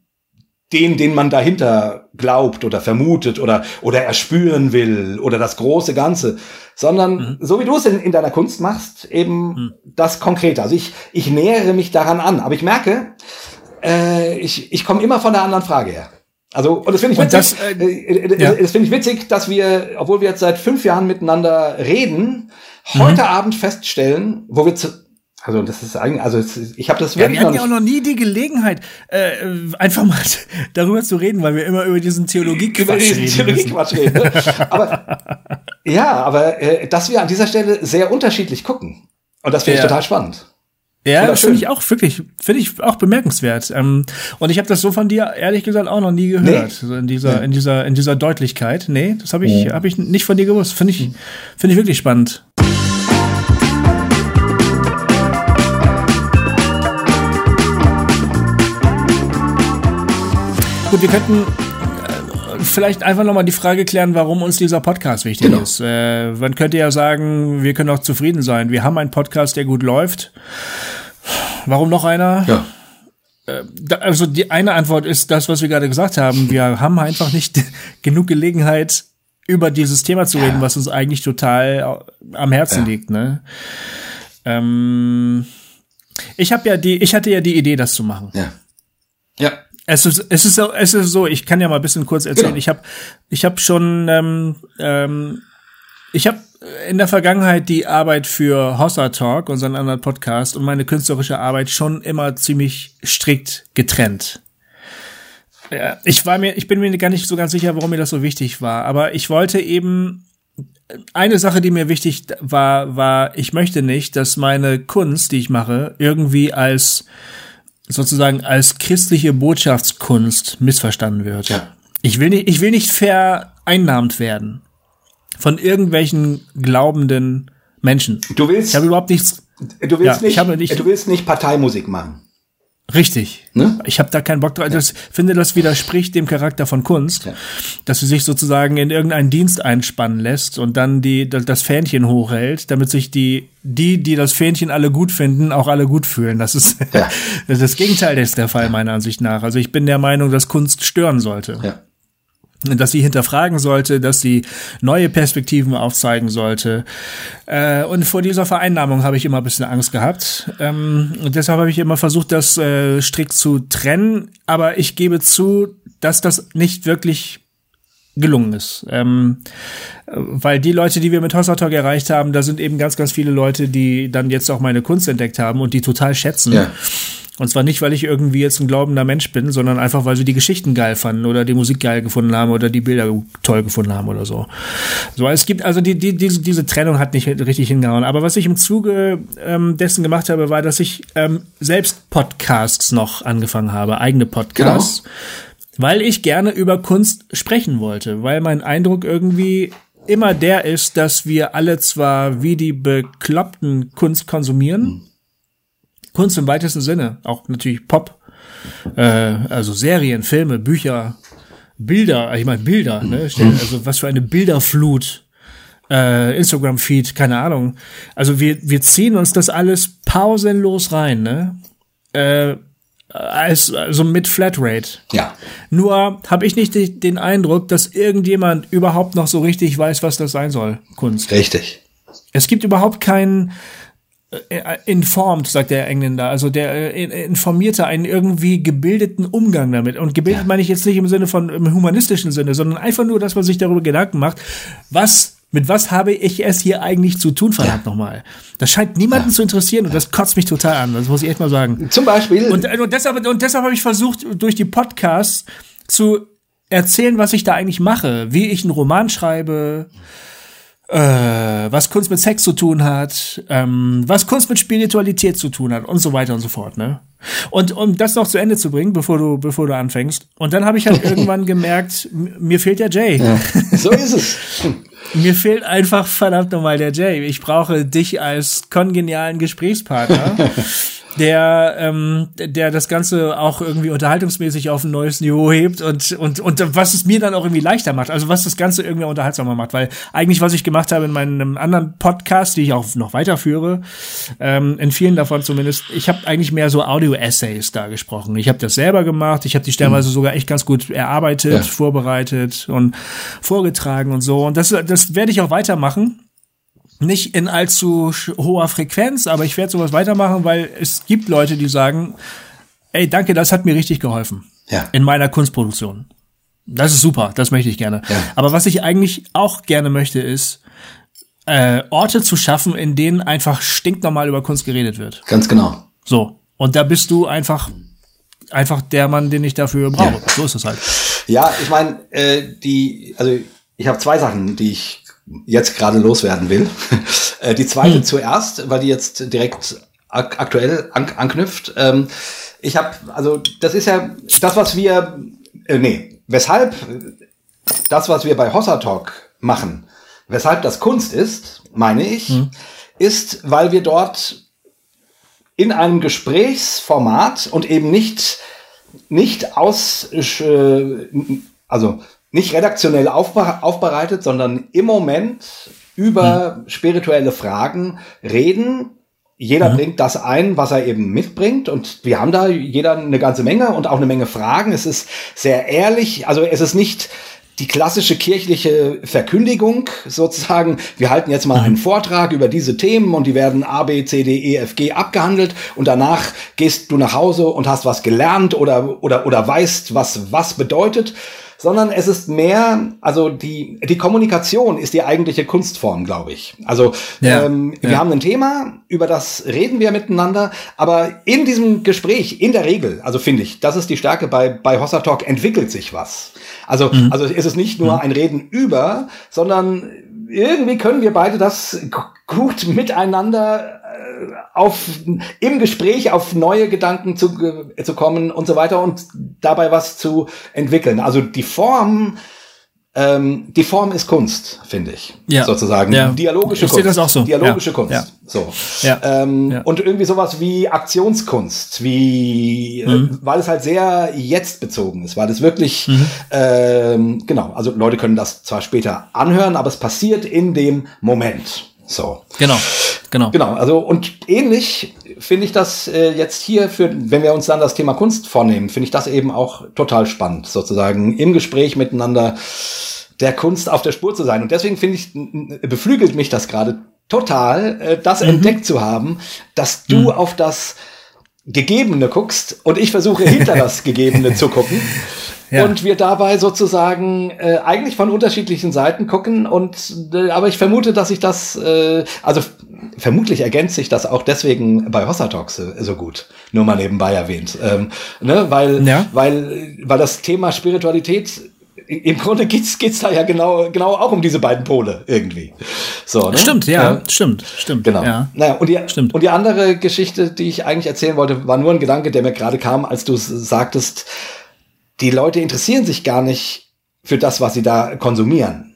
den, den man dahinter glaubt oder vermutet oder, oder erspüren will oder das große Ganze, sondern so wie du es in, in deiner Kunst machst, eben das Konkrete. Also ich, ich nähere mich daran an, aber ich merke, äh, ich, ich komme immer von der anderen Frage her. Also, und das finde ich witzig, das, äh, äh, ja. das finde ich witzig, dass wir, obwohl wir jetzt seit fünf Jahren miteinander reden, heute Mhm. Abend feststellen, wo wir zu, also das ist eigentlich, also ich habe das Ja, wirklich wir hatten ja auch noch nie die Gelegenheit, äh, einfach mal darüber zu reden, weil wir immer über diesen über Theologie-Quatsch diesen reden. Theologiequatsch reden. Ne? Aber ja, aber äh, dass wir an dieser Stelle sehr unterschiedlich gucken. Und das finde ich Ja. total spannend. Ja, das finde ich auch wirklich, finde ich auch bemerkenswert. Ähm, und ich habe das so von dir ehrlich gesagt auch noch nie gehört, Nee. so in dieser, Nee. in dieser, in dieser Deutlichkeit. Nee, das habe ich, habe ich nicht von dir gewusst. Finde ich, finde ich wirklich spannend. Gut, wir könnten vielleicht einfach nochmal die Frage klären, warum uns dieser Podcast wichtig Genau. ist. Äh, man könnte ja sagen, wir können auch zufrieden sein. Wir haben einen Podcast, der gut läuft. Warum noch einer? Ja. Da- Also die eine Antwort ist das, was wir gerade gesagt haben. Wir haben einfach nicht genug Gelegenheit, über dieses Thema zu reden, was uns eigentlich total am Herzen Ja. liegt. Ne? Ähm, ich habe ja die, ich hatte ja die Idee, das zu machen. Ja. Ja. Es ist, es ist so, es ist so. Ich kann ja mal ein bisschen kurz erzählen. Genau. Ich habe, ich habe schon, ähm, ähm, ich habe in der Vergangenheit die Arbeit für Hossa Talk, unseren anderen Podcast, und meine künstlerische Arbeit schon immer ziemlich strikt getrennt. Ja, ich war mir, ich bin mir gar nicht so ganz sicher, warum mir das so wichtig war, aber ich wollte eben eine Sache, die mir wichtig war, war, ich möchte nicht, dass meine Kunst, die ich mache, irgendwie als sozusagen als christliche Botschaftskunst missverstanden wird. Ja. Ich will nicht, ich will nicht vereinnahmt werden von irgendwelchen glaubenden Menschen. Du willst, Ich habe überhaupt nichts du willst ja, ich nicht, habe nicht- du willst nicht Parteimusik machen. Richtig. Ne? Ich habe da keinen Bock drauf. Das finde, das widerspricht dem Charakter von Kunst, Ja. dass sie sich sozusagen in irgendeinen Dienst einspannen lässt und dann die das das Fähnchen hochhält, damit sich die die, die das Fähnchen alle gut finden, auch alle gut fühlen. Das ist Ja. das, ist das Gegenteil ist der Fall meiner Ansicht nach. Also ich bin der Meinung, dass Kunst stören sollte. Ja. Dass sie hinterfragen sollte, dass sie neue Perspektiven aufzeigen sollte. Äh, und vor dieser Vereinnahmung habe ich immer ein bisschen Angst gehabt. Ähm, und deshalb habe ich immer versucht, das äh, strikt zu trennen. Aber ich gebe zu, dass das nicht wirklich gelungen ist. Ähm, äh, weil die Leute, die wir mit Hossa Talk erreicht haben, da sind eben ganz, ganz viele Leute, die dann jetzt auch meine Kunst entdeckt haben und die total schätzen. Ja. Und zwar nicht, weil ich irgendwie jetzt ein glaubender Mensch bin, sondern einfach, weil sie die Geschichten geil fanden oder die Musik geil gefunden haben oder die Bilder toll gefunden haben oder so. So, es gibt also die, die, diese, diese Trennung hat nicht richtig hingehauen. Aber was ich im Zuge ähm, dessen gemacht habe, war, dass ich ähm, selbst Podcasts noch angefangen habe, eigene Podcasts, weil ich gerne über Kunst sprechen wollte, weil mein Eindruck irgendwie immer der ist, dass wir alle zwar wie die Bekloppten Kunst konsumieren, Kunst im weitesten Sinne, auch natürlich Pop, äh, also Serien, Filme, Bücher, Bilder, ich meine Bilder, ne? Also was für eine Bilderflut, äh, Instagram-Feed, keine Ahnung. Also wir, wir ziehen uns das alles pausenlos rein, ne? Äh, als, also mit Flatrate. Ja. Nur habe ich nicht die, den Eindruck, dass irgendjemand überhaupt noch so richtig weiß, was das sein soll, Kunst. Richtig. Es gibt überhaupt keinen äh, informed, sagt der Engländer, also der äh, informierte, einen irgendwie gebildeten Umgang damit. Und gebildet Ja. meine ich jetzt nicht im Sinne von im humanistischen Sinne, sondern einfach nur, dass man sich darüber Gedanken macht, was mit was habe ich es hier eigentlich zu tun, verdammt nochmal. Das scheint niemanden zu interessieren und das kotzt mich total an, das muss ich echt mal sagen. Zum Beispiel. Und, äh, und deshalb, und deshalb habe ich versucht, durch die Podcasts zu erzählen, was ich da eigentlich mache, wie ich einen Roman schreibe, äh, was Kunst mit Sex zu tun hat, ähm, was Kunst mit Spiritualität zu tun hat und so weiter und so fort, ne? Und um das noch zu Ende zu bringen, bevor du, bevor du anfängst. Und dann habe ich halt irgendwann gemerkt, mir fehlt der Jay. so ist es. Mir fehlt einfach verdammt nochmal der Jay. Ich brauche dich als kongenialen Gesprächspartner, der, ähm, der das Ganze auch irgendwie unterhaltungsmäßig auf ein neues Niveau hebt und, und, und was es mir dann auch irgendwie leichter macht. Also was das Ganze irgendwie unterhaltsamer macht. Weil eigentlich, was ich gemacht habe in meinem anderen Podcast, die ich auch noch weiterführe, ähm, in vielen davon zumindest, ich habe eigentlich mehr so Audio-Essays da gesprochen. Ich habe das selber gemacht. Ich habe die stellenweise sogar echt ganz gut erarbeitet, Ja. vorbereitet und vorgetragen und so. Und das, das werde ich auch weitermachen. Nicht in allzu hoher Frequenz, aber ich werde sowas weitermachen, weil es gibt Leute, die sagen, ey, danke, das hat mir richtig geholfen. Ja. In meiner Kunstproduktion. Das ist super, das möchte ich gerne. Ja. Aber was ich eigentlich auch gerne möchte, ist, äh, Orte zu schaffen, in denen einfach stinknormal über Kunst geredet wird. Ganz genau. So. Und da bist du einfach, einfach der Mann, den ich dafür brauche. Ja. So ist es halt. Ja, ich meine, äh, die, also ich habe zwei Sachen, die ich jetzt gerade loswerden will. äh, die zweite Hm. zuerst, weil die jetzt direkt ak aktuell an anknüpft. Ähm, ich habe, also das ist ja das, was wir, äh, nee, weshalb das, was wir bei Hossa Talk machen, weshalb das Kunst ist, meine ich, Hm. ist, weil wir dort in einem Gesprächsformat und eben nicht nicht aus, äh, also nicht redaktionell aufbereitet, sondern im Moment über hm. spirituelle Fragen reden. Jeder mhm. bringt das ein, was er eben mitbringt. Und wir haben da jeder eine ganze Menge und auch eine Menge Fragen. Es ist sehr ehrlich. Also es ist nicht die klassische kirchliche Verkündigung sozusagen. Wir halten jetzt mal einen Vortrag über diese Themen und die werden A, B, C, D, E, F, G abgehandelt und danach gehst du nach Hause und hast was gelernt oder, oder, oder weißt, was was bedeutet, sondern es ist mehr, also die, die Kommunikation ist die eigentliche Kunstform, glaube ich. Also ja, ähm, wir haben ein Thema, über das reden wir miteinander, aber in diesem Gespräch, in der Regel, also finde ich, das ist die Stärke bei, bei Hossa Talk, entwickelt sich was. Also, mhm. also ist es nicht nur mhm. ein Reden über, sondern irgendwie können wir beide das gut miteinander auf, im Gespräch auf neue Gedanken zu, zu kommen und so weiter und dabei was zu entwickeln. Also die Form, ähm, die Form ist Kunst, finde ich. Ja. Sozusagen. Ja. Dialogische ich Kunst. das auch so. Dialogische ja. Kunst. Ja. So. Ja. Ähm. Und irgendwie sowas wie Aktionskunst, wie, äh, mhm. äh, weil es halt sehr jetzt bezogen ist, weil es wirklich, mhm. ähm, genau, also Leute können das zwar später anhören, aber es passiert in dem Moment. So. Genau. Genau. Genau. Also und ähnlich finde ich das äh, jetzt hier für, wenn wir uns dann das Thema Kunst vornehmen, finde ich das eben auch total spannend, sozusagen im Gespräch miteinander der Kunst auf der Spur zu sein. Und deswegen finde ich, beflügelt mich das gerade total, äh, das mhm. entdeckt zu haben, dass du mhm. auf das Gegebene guckst und ich versuche hinter das Gegebene zu gucken ja. und wir dabei sozusagen äh, eigentlich von unterschiedlichen Seiten gucken und äh, aber ich vermute, dass sich das äh, also vermutlich ergänzt sich das auch deswegen bei Hossa Talks so, so gut, nur mal nebenbei erwähnt, ähm, ne, weil ja. weil weil das Thema Spiritualität im Grunde geht's geht's da ja genau genau auch um diese beiden Pole irgendwie. So, ne? Stimmt, ja, ja, stimmt, stimmt. Genau. Ja. Naja, und die stimmt. und die andere Geschichte, die ich eigentlich erzählen wollte, war nur ein Gedanke, der mir gerade kam, als du sagtest, die Leute interessieren sich gar nicht für das, was sie da konsumieren.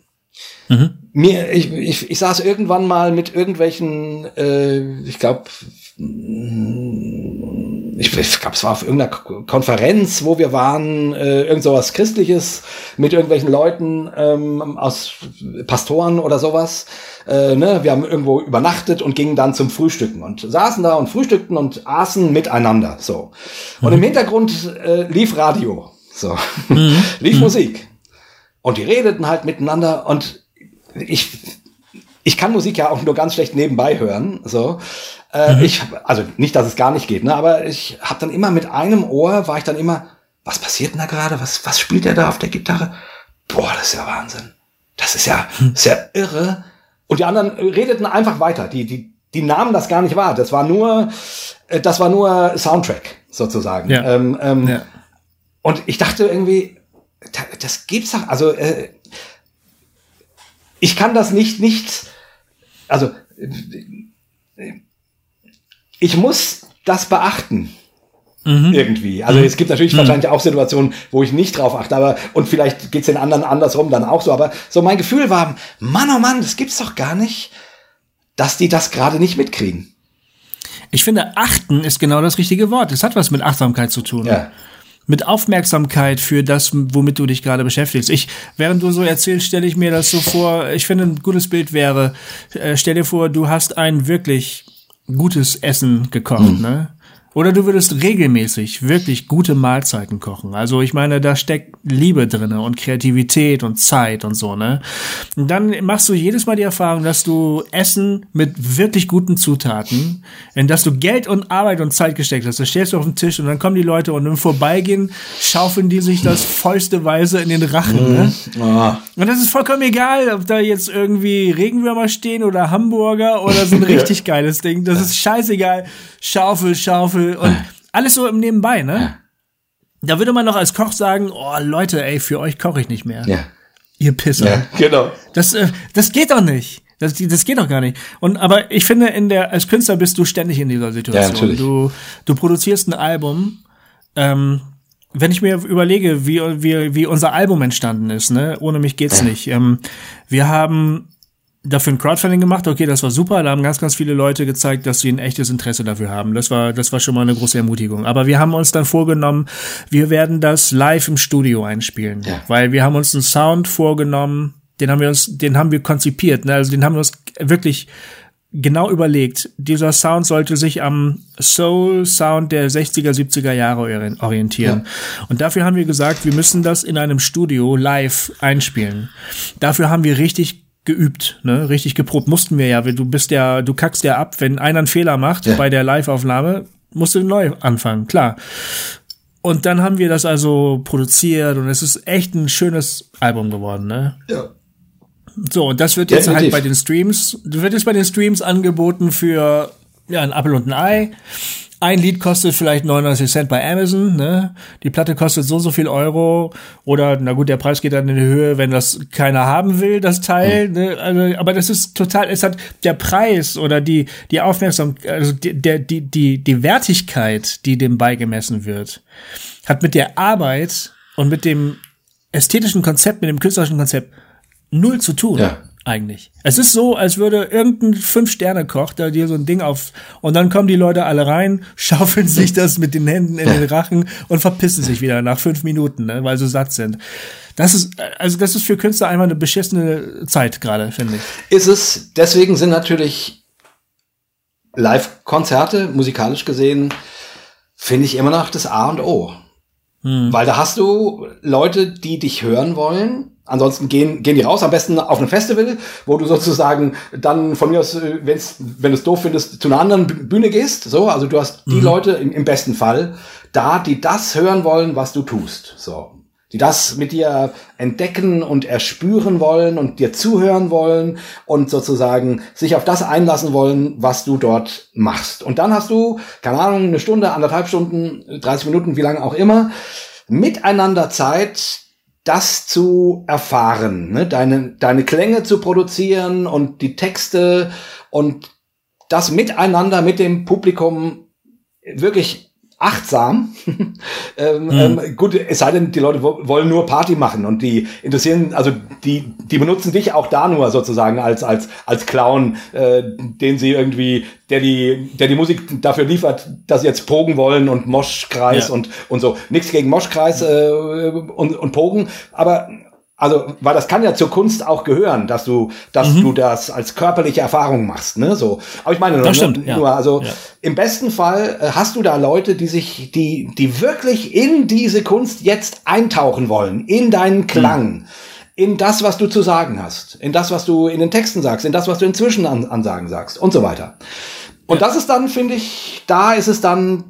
Mhm. Mir, ich, ich, ich saß irgendwann mal mit irgendwelchen, äh, ich glaube, ich, ich glaube, es war auf irgendeiner Konferenz, wo wir waren, äh, irgend sowas Christliches mit irgendwelchen Leuten ähm, aus Pastoren oder sowas. Äh, ne? Wir haben irgendwo übernachtet und gingen dann zum Frühstücken und saßen da und frühstückten und aßen miteinander. So. Und mhm. im Hintergrund äh, lief Radio. So. Mhm. Lief mhm. Musik. Und die redeten halt miteinander und ich, ich kann Musik ja auch nur ganz schlecht nebenbei hören. So. Äh, mhm. Ich, also nicht, dass es gar nicht geht, ne? aber ich habe dann immer mit einem Ohr, war ich dann immer, was passiert denn da gerade? Was, was spielt er da auf der Gitarre? Boah, das ist ja Wahnsinn. Das ist ja, hm. ist ja irre. Und die anderen redeten einfach weiter. Die, die, die nahmen das gar nicht wahr. Das war nur, äh, das war nur Soundtrack sozusagen. Ja. Ähm, ähm, ja. Und ich dachte irgendwie, das gibt's doch, also äh, ich kann das nicht, nicht, also ich muss das beachten. Mhm. Irgendwie. Also mhm. es gibt natürlich mhm. wahrscheinlich auch Situationen, wo ich nicht drauf achte, aber und vielleicht geht's den anderen andersrum dann auch so. Aber so mein Gefühl war, Mann, oh Mann, das gibt's doch gar nicht, dass die das gerade nicht mitkriegen. Ich finde, achten ist genau das richtige Wort. Es hat was mit Achtsamkeit zu tun. Ja mit Aufmerksamkeit für das, womit du dich gerade beschäftigst. Ich, während du so erzählst, stelle ich mir das so vor, ich finde, ein gutes Bild wäre, äh, stell dir vor, du hast ein wirklich gutes Essen gekocht, mhm. ne? Oder du würdest regelmäßig wirklich gute Mahlzeiten kochen. Also ich meine, da steckt Liebe drinne und Kreativität und Zeit und so, ne? Und dann machst du jedes Mal die Erfahrung, dass du Essen mit wirklich guten Zutaten, in das du Geld und Arbeit und Zeit gesteckt hast, das stellst du auf den Tisch und dann kommen die Leute und im Vorbeigehen schaufeln die sich das vollsteweise in den Rachen, ne? Oh. Und das ist vollkommen egal, ob da jetzt irgendwie Regenwürmer stehen oder Hamburger oder so ein richtig geiles Ding. Das ist scheißegal. Schaufel, Schaufel und alles so im Nebenbei, ne? Da würde man noch als Koch sagen, oh Leute, ey, für euch koche ich nicht mehr. Ja. Ihr Pisser. Ja, genau. Das, äh, das geht doch nicht. Das, das geht doch gar nicht. Und aber ich finde, in der als Künstler bist du ständig in dieser Situation. Ja, natürlich. Du, du produzierst ein Album. Ähm, wenn ich mir überlege, wie, wie, wie unser Album entstanden ist, ne, ohne mich geht's nicht. Ähm, wir haben dafür ein Crowdfunding gemacht. Okay, das war super. Da haben ganz, ganz viele Leute gezeigt, dass sie ein echtes Interesse dafür haben. Das war, das war schon mal eine große Ermutigung. Aber wir haben uns dann vorgenommen, wir werden das live im Studio einspielen. Ja. Weil wir haben uns einen Sound vorgenommen, den haben wir uns, den haben wir konzipiert. Ne? Also den haben wir uns wirklich genau überlegt. Dieser Sound sollte sich am Soul-Sound der 60er, 70er Jahre orientieren. Ja. Und dafür haben wir gesagt, wir müssen das in einem Studio live einspielen. Dafür haben wir richtig geübt, ne, richtig geprobt. Mussten wir ja, du bist ja, du kackst ja ab, wenn einer einen Fehler macht ja. bei der Live-Aufnahme, musst du neu anfangen, klar. Und dann haben wir das also produziert und es ist echt ein schönes Album geworden, ne? Ja. So, und das wird jetzt Definitiv. halt bei den Streams, wird jetzt bei den Streams angeboten für ja, ein Apple und ein Ei ein Lied kostet vielleicht 99 Cent bei Amazon, ne? Die Platte kostet so so viel Euro oder na gut, der Preis geht dann in die Höhe, wenn das keiner haben will, das Teil, mhm. ne? Also, aber das ist total, es hat der Preis oder die die Aufmerksamkeit, also die, der die die die Wertigkeit, die dem beigemessen wird, hat mit der Arbeit und mit dem ästhetischen Konzept, mit dem künstlerischen Konzept null zu tun. Ja eigentlich. Es ist so, als würde irgendein Fünf-Sterne-Koch da dir so ein Ding auf und dann kommen die Leute alle rein, schaufeln sich das mit den Händen in den Rachen und verpissen sich wieder nach fünf Minuten, ne, weil sie satt sind. Das ist, also das ist für Künstler einmal eine beschissene Zeit gerade, finde ich. Ist es, deswegen sind natürlich Live-Konzerte, musikalisch gesehen, finde ich immer noch das A und O. Hm. Weil da hast du Leute, die dich hören wollen, Ansonsten gehen, gehen die raus, am besten auf ein Festival, wo du sozusagen dann von mir aus, äh, wenn's, wenn du es doof findest, zu einer anderen Bühne gehst. So, also du hast die mhm. Leute im, im, besten Fall da, die das hören wollen, was du tust. So. Die das mit dir entdecken und erspüren wollen und dir zuhören wollen und sozusagen sich auf das einlassen wollen, was du dort machst. Und dann hast du, keine Ahnung, eine Stunde, anderthalb Stunden, 30 Minuten, wie lange auch immer, miteinander Zeit, das zu erfahren, ne? deine, deine Klänge zu produzieren und die Texte und das miteinander mit dem Publikum wirklich achtsam. ähm, mhm. ähm, gut, es sei denn, die Leute wollen nur Party machen und die interessieren, also die, die benutzen dich auch da nur sozusagen als, als, als Clown, äh, den sie irgendwie, der die, der die Musik dafür liefert, dass sie jetzt pogen wollen und Moschkreis ja. und, und so. Nichts gegen Moschkreis äh, und, und Pogen, aber also, weil das kann ja zur Kunst auch gehören, dass du, dass mhm. du das als körperliche Erfahrung machst, ne? So. Aber ich meine, nur, stimmt, ja. nur also ja. im besten Fall äh, hast du da Leute, die sich, die, die wirklich in diese Kunst jetzt eintauchen wollen, in deinen Klang. Mhm. In das, was du zu sagen hast, in das, was du in den Texten sagst, in das, was du in Zwischenansagen sagst und so weiter. Und ja. das ist dann, finde ich, da ist es dann,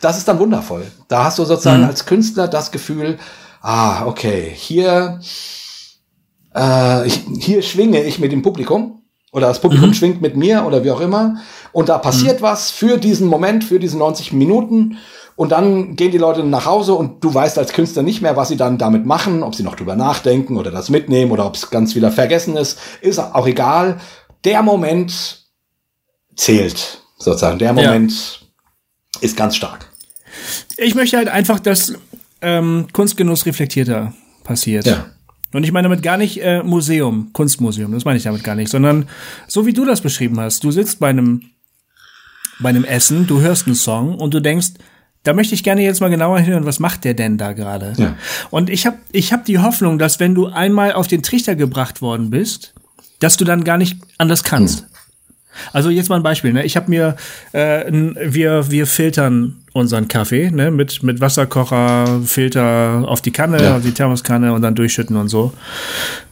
das ist dann wundervoll. Da hast du sozusagen mhm. als Künstler das Gefühl, ah, okay, hier, äh, ich, hier schwinge ich mit dem Publikum oder das Publikum mhm. schwingt mit mir oder wie auch immer und da passiert mhm. was für diesen Moment, für diese 90 Minuten und dann gehen die Leute nach Hause und du weißt als Künstler nicht mehr, was sie dann damit machen, ob sie noch drüber nachdenken oder das mitnehmen oder ob es ganz wieder vergessen ist, ist auch egal. Der Moment zählt sozusagen. Der Moment ja. ist ganz stark. Ich möchte halt einfach, dass ähm, Kunstgenuss reflektierter passiert. Ja. Und ich meine damit gar nicht äh, Museum, Kunstmuseum, das meine ich damit gar nicht, sondern so wie du das beschrieben hast. Du sitzt bei einem, bei einem Essen, du hörst einen Song und du denkst, da möchte ich gerne jetzt mal genauer hören, was macht der denn da gerade? Ja. Und ich habe ich hab die Hoffnung, dass wenn du einmal auf den Trichter gebracht worden bist, dass du dann gar nicht anders kannst. Mhm. Also jetzt mal ein Beispiel. Ne? Ich habe mir, äh, wir, wir filtern unseren Kaffee ne? mit, mit Wasserkocher, Filter auf die Kanne, ja. auf die Thermoskanne und dann durchschütten und so.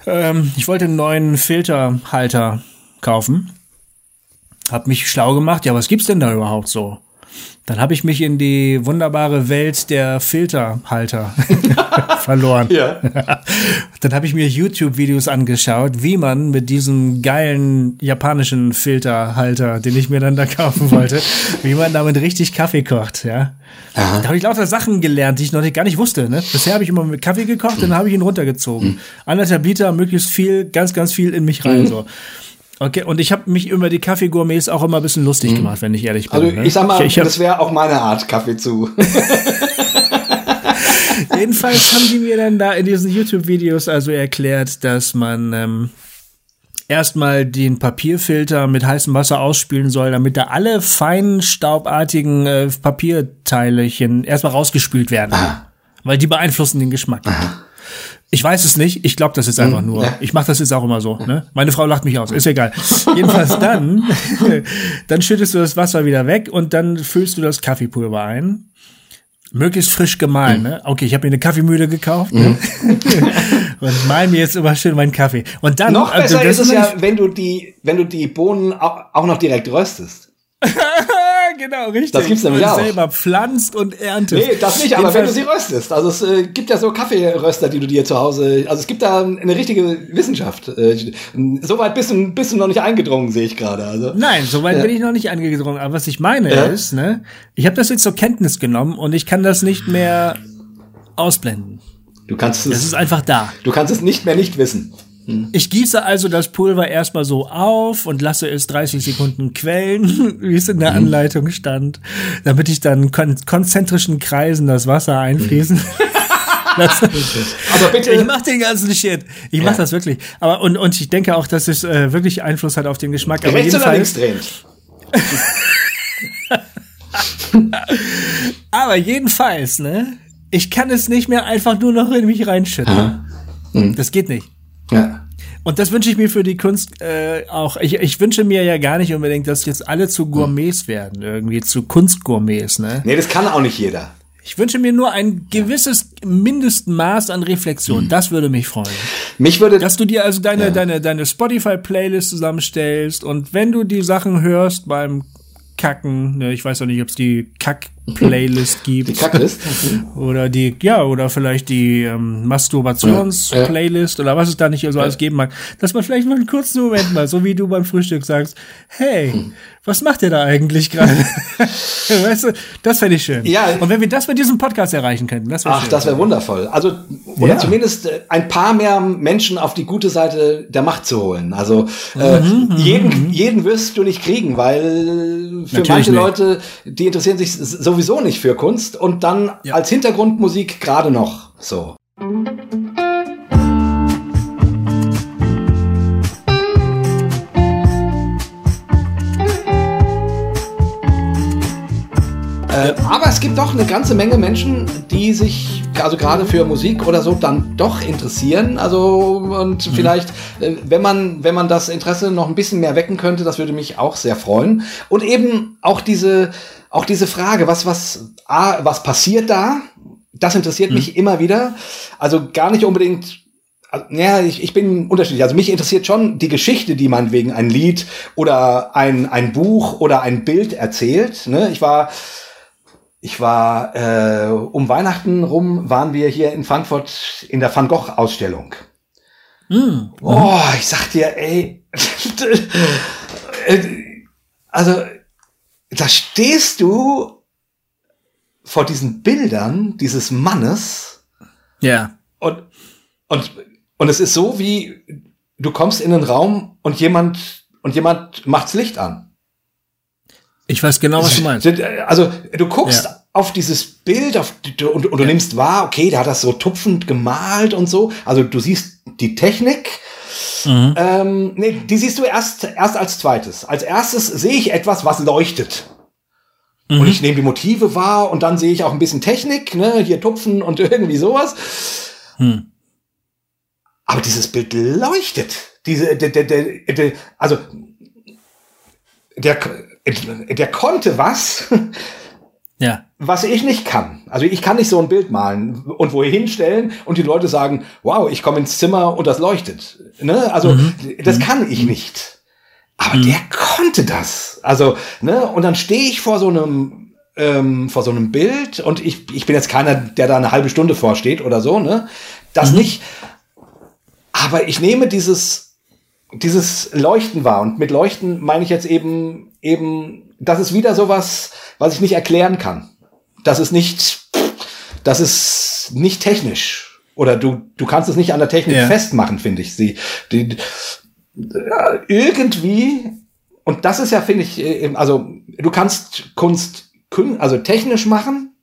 Ähm, ich wollte einen neuen Filterhalter kaufen. Hab mich schlau gemacht. Ja, was gibt's denn da überhaupt so? Dann habe ich mich in die wunderbare Welt der Filterhalter verloren. Ja. Dann habe ich mir YouTube-Videos angeschaut, wie man mit diesem geilen japanischen Filterhalter, den ich mir dann da kaufen wollte, wie man damit richtig Kaffee kocht, ja. Aha. Da habe ich lauter Sachen gelernt, die ich noch nicht, gar nicht wusste. Ne? Bisher habe ich immer mit Kaffee gekocht, dann habe ich ihn runtergezogen. Mhm. Anderthalb Liter, möglichst viel, ganz, ganz viel in mich rein. Mhm. So. Okay, und ich habe mich über die Kaffeegourmets auch immer ein bisschen lustig mhm. gemacht, wenn ich ehrlich bin. Also ne? ich sag mal, ich, ich das wäre auch meine Art, Kaffee zu. Jedenfalls haben die mir dann da in diesen YouTube-Videos also erklärt, dass man ähm, erstmal den Papierfilter mit heißem Wasser ausspülen soll, damit da alle feinen staubartigen äh, Papierteilchen erstmal rausgespült werden. Aha. Weil die beeinflussen den Geschmack. Aha. Ich weiß es nicht. Ich glaube das ist einfach hm, nur. Ich mache das jetzt auch immer so. Ne? Meine Frau lacht mich aus. Ist egal. Jedenfalls dann, dann schüttest du das Wasser wieder weg und dann füllst du das Kaffeepulver ein. Möglichst frisch gemahlen, ne? Okay, ich habe mir eine Kaffeemühle gekauft ne? und mal mir jetzt immer schön meinen Kaffee. Und dann noch besser also, ist es ja, wenn du die, wenn du die Bohnen auch noch direkt röstest. Genau, richtig. Das gibt's nämlich auch. selber pflanzt und erntet. Nee, das nicht, aber wenn du sie röstest. Also es äh, gibt ja so Kaffeeröster, die du dir zu Hause, also es gibt da eine richtige Wissenschaft. Äh, Soweit bist du, bist du noch nicht eingedrungen, sehe ich gerade. Also, Nein, soweit ja. bin ich noch nicht eingedrungen. Aber was ich meine ja. ist, ne, ich habe das jetzt zur Kenntnis genommen und ich kann das nicht mehr ausblenden. Du kannst es. Das ist einfach da. Du kannst es nicht mehr nicht wissen. Hm. Ich gieße also das Pulver erstmal so auf und lasse es 30 Sekunden quellen, wie es in der hm. Anleitung stand, damit ich dann kon konzentrischen Kreisen das Wasser einfließen. lasse. Aber bitte. Ich mach den ganzen Shit. Ich mach ja. das wirklich. Aber und und ich denke auch, dass es äh, wirklich Einfluss hat auf den Geschmack. Aber Rechts oder links drehen. Aber jedenfalls, ne? Ich kann es nicht mehr einfach nur noch in mich reinschütten. Mhm. Das geht nicht. Ja. Und das wünsche ich mir für die Kunst äh, auch. Ich, ich wünsche mir ja gar nicht unbedingt, dass jetzt alle zu Gourmets werden, irgendwie zu Kunstgourmets, ne? Nee, das kann auch nicht jeder. Ich wünsche mir nur ein gewisses Mindestmaß an Reflexion. Mhm. Das würde mich freuen. Mich würde, dass du dir also deine ja. deine deine Spotify Playlist zusammenstellst und wenn du die Sachen hörst beim Kacken, ne, ich weiß auch nicht, ob es die Kack Playlist gibt. Die Kacklist? oder die, ja, oder vielleicht die ähm, Masturbations-Playlist ja, ja. oder was es da nicht so alles geben mag. Dass man vielleicht mal einen kurzen Moment mal, so wie du beim Frühstück sagst, hey, hm. was macht ihr da eigentlich gerade? weißt du, das fände ich schön. Ja. Und wenn wir das mit diesem Podcast erreichen könnten, das wäre Ach, schön. das wäre wundervoll. Also, oder ja. zumindest äh, ein paar mehr Menschen auf die gute Seite der Macht zu holen. Also, äh, mhm, mhm jeden, mhm. jeden wirst du nicht kriegen, weil für Natürlich manche nicht. Leute, die interessieren sich so sowieso nicht für Kunst und dann ja. als Hintergrundmusik gerade noch so. Äh, aber es gibt doch eine ganze Menge Menschen, die sich also gerade für Musik oder so dann doch interessieren. Also und mhm. vielleicht, äh, wenn man wenn man das Interesse noch ein bisschen mehr wecken könnte, das würde mich auch sehr freuen. Und eben auch diese auch diese Frage, was, was, A, was passiert da? Das interessiert mhm. mich immer wieder. Also gar nicht unbedingt also, ja, ich, ich bin unterschiedlich. Also mich interessiert schon die Geschichte, die man wegen ein Lied oder ein, ein Buch oder ein Bild erzählt. Ne? Ich war, ich war äh, um Weihnachten rum waren wir hier in Frankfurt in der Van Gogh Ausstellung. Mhm. Oh, ich sag dir, ey, also da stehst du vor diesen Bildern dieses Mannes. Ja. Und, und, und es ist so wie, du kommst in den Raum und jemand, und jemand macht's Licht an. Ich weiß genau, was du meinst. Also, du guckst ja. auf dieses Bild auf, und, und du ja. nimmst wahr, okay, der hat das so tupfend gemalt und so. Also, du siehst die Technik, Mhm. Ähm, nee, die siehst du erst, erst als zweites. Als erstes sehe ich etwas, was leuchtet. Mhm. Und ich nehme die Motive wahr und dann sehe ich auch ein bisschen Technik, ne, hier Tupfen und irgendwie sowas. Mhm. Aber dieses Bild leuchtet. Diese, der, der, der, also der, der konnte was, ja. Was ich nicht kann. Also ich kann nicht so ein Bild malen und wohin hinstellen und die Leute sagen, wow, ich komme ins Zimmer und das leuchtet. Ne? Also mhm. das kann ich nicht. Aber mhm. der konnte das. Also, ne, und dann stehe ich vor so einem ähm, vor so einem Bild und ich, ich bin jetzt keiner, der da eine halbe Stunde vorsteht oder so, ne? Das mhm. nicht. Aber ich nehme dieses, dieses Leuchten wahr. Und mit Leuchten meine ich jetzt eben, eben, das ist wieder sowas, was ich nicht erklären kann. Das ist nicht, das ist nicht technisch. Oder du, du kannst es nicht an der Technik ja. festmachen, finde ich. Sie, die, irgendwie, und das ist ja, finde ich, äh, also du kannst Kunst, also technisch machen,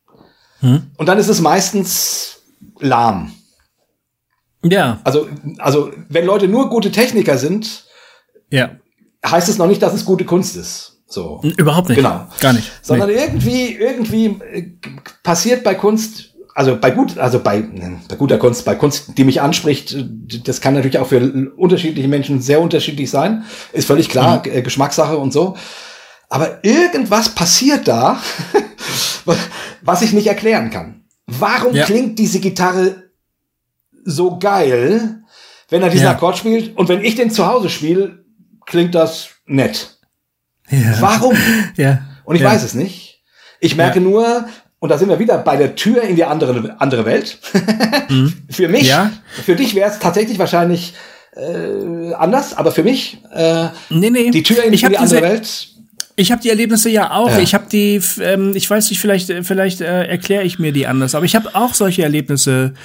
hm. und dann ist es meistens lahm. Ja. Also, also, wenn Leute nur gute Techniker sind, Ja. Heißt es noch nicht, dass es gute Kunst ist. So. Überhaupt nicht. Genau. Gar nicht. Sondern irgendwie, irgendwie äh, passiert bei Kunst, also bei gut, also bei, ne, bei guter Kunst, bei Kunst, die mich anspricht, äh, das kann natürlich auch für unterschiedliche Menschen sehr unterschiedlich sein. Ist völlig klar, Mhm. äh, Geschmackssache und so. Aber irgendwas passiert da, was ich nicht erklären kann. Warum Ja. klingt diese Gitarre so geil, wenn er diesen Ja. Akkord spielt und wenn ich den zu Hause spiele, klingt das nett. Ja. Warum? Ja. Und ich ja. weiß es nicht. Ich merke Ja. nur, und da sind wir wieder bei der Tür in die andere, andere Welt. für mich, Mhm. Ja. für dich wäre es tatsächlich wahrscheinlich äh, anders, aber für mich äh, Nee, nee. die Tür in, ich in die andere Welt. Ich habe die Erlebnisse ja auch. Ja. Ich habe die, ähm, ich weiß nicht, vielleicht, äh, vielleicht äh, erkläre ich mir die anders, aber ich habe auch solche Erlebnisse.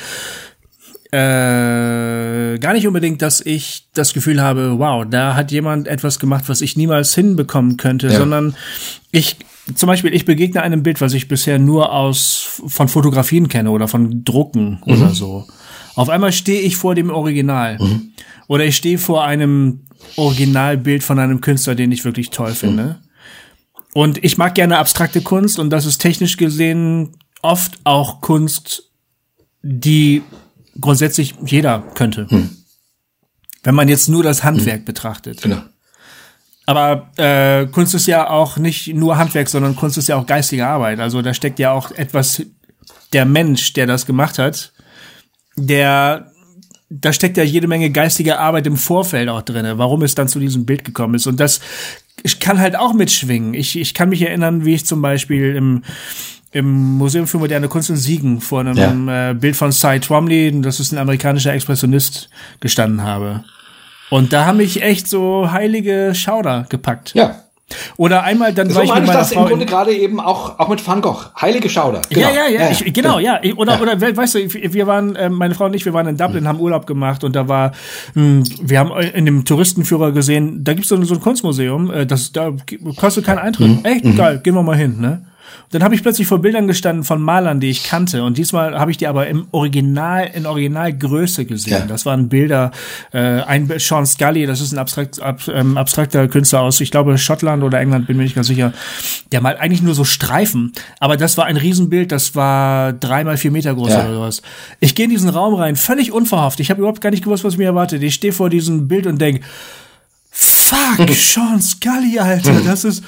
Äh, gar nicht unbedingt, dass ich das Gefühl habe, wow, da hat jemand etwas gemacht, was ich niemals hinbekommen könnte, Ja. sondern ich, zum Beispiel, ich begegne einem Bild, was ich bisher nur aus von Fotografien kenne oder von Drucken Mhm. oder so. Auf einmal stehe ich vor dem Original. Mhm. Oder ich stehe vor einem Originalbild von einem Künstler, den ich wirklich toll finde. Und ich mag gerne abstrakte Kunst und das ist technisch gesehen oft auch Kunst, die grundsätzlich jeder könnte. Wenn man jetzt nur das Handwerk betrachtet. Genau. Aber äh, Kunst ist ja auch nicht nur Handwerk, sondern Kunst ist ja auch geistige Arbeit. Also da steckt ja auch etwas, der Mensch, der das gemacht hat, der, da steckt ja jede Menge geistige Arbeit im Vorfeld auch drinne, warum es dann zu diesem Bild gekommen ist. Und das ich kann halt auch mitschwingen. Ich, ich kann mich erinnern, wie ich zum Beispiel im, im Museum für moderne Kunst in Siegen vor einem äh, Bild von Cy Twombly, das ist ein amerikanischer Expressionist, gestanden habe. Und da haben mich echt so heilige Schauder gepackt. Ja. Oder einmal, dann So war ich mit meine ich meiner das im Frau. Grunde in- gerade eben auch, auch mit Van Gogh. Heilige Schauder. Genau. Ja, ja, ja, ich, genau, ja. Ich- Oder, Ja. oder, we- weißt du, wir waren, äh, meine Frau und ich, wir waren in Dublin, haben Urlaub gemacht und da war, mh, wir haben in dem Touristenführer gesehen, da gibt's so, ein- so ein Kunstmuseum, äh, das, da kostet keinen Eintritt. Echt geil, gehen wir mal hin, ne? Dann habe ich plötzlich vor Bildern gestanden von Malern, die ich kannte. Und diesmal habe ich die aber im Original, in Originalgröße gesehen. Ja. Das waren Bilder, äh, ein Sean Scully, das ist ein abstrakt, ab, ähm, abstrakter Künstler aus, ich glaube, Schottland oder England, bin mir nicht ganz sicher. Der malt eigentlich nur so Streifen. Aber das war ein Riesenbild, das war dreimal vier Meter groß Ja. oder sowas. Ich gehe in diesen Raum rein, völlig unverhofft. Ich habe überhaupt gar nicht gewusst, was mir erwartet. Ich stehe vor diesem Bild und denk Fuck, Sean Scully, Alter, das ist.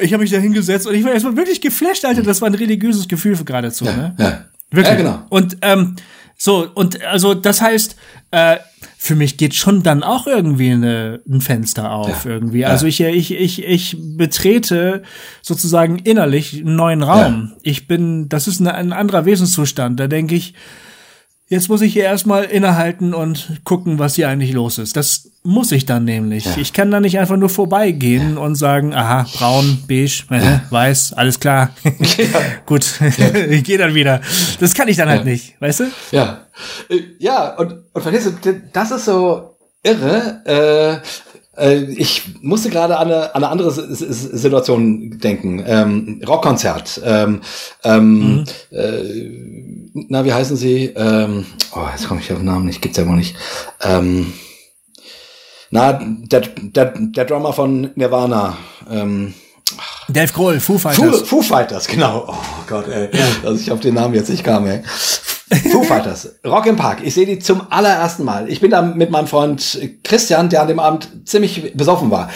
Ich habe mich da hingesetzt und ich war erstmal wirklich geflasht, Alter. Das war ein religiös Gefühl für geradezu, ne? Ja. Wirklich. Ja, genau. Und ähm, so, und also das heißt, äh, für mich geht schon dann auch irgendwie eine, ein Fenster auf Ja. irgendwie. Also ich, ich, ich, ich betrete sozusagen innerlich einen neuen Raum. Ich bin, das ist eine, ein anderer Wesenszustand. Da denke ich, jetzt muss ich hier erstmal innehalten und gucken, was hier eigentlich los ist. Das muss ich dann nämlich. Ich kann da nicht einfach nur vorbeigehen und sagen, aha, braun, beige, äh, weiß, alles klar. Gut, ich gehe dann wieder. Das kann ich dann halt nicht, weißt du? Ja. Äh, Ja, und, und verstehst du, das ist so irre. Äh, ich musste gerade an eine, an eine andere Situation denken. Ähm, Rockkonzert. Ähm, ähm, äh, na, wie heißen sie? Ähm, oh, jetzt komme ich auf den Namen nicht, gibt's ja wohl nicht. Ähm, na, der, der, der Drummer von Nirvana. Ähm, Dave Grohl, Foo Foo, Fighters. Foo Fighters, genau. Oh Gott, ey, dass ich auf den Namen jetzt nicht kam, ey. Foo Fighters, Rock im Park. Ich sehe die zum allerersten Mal. Ich bin da mit meinem Freund Christian, der an dem Abend ziemlich besoffen war.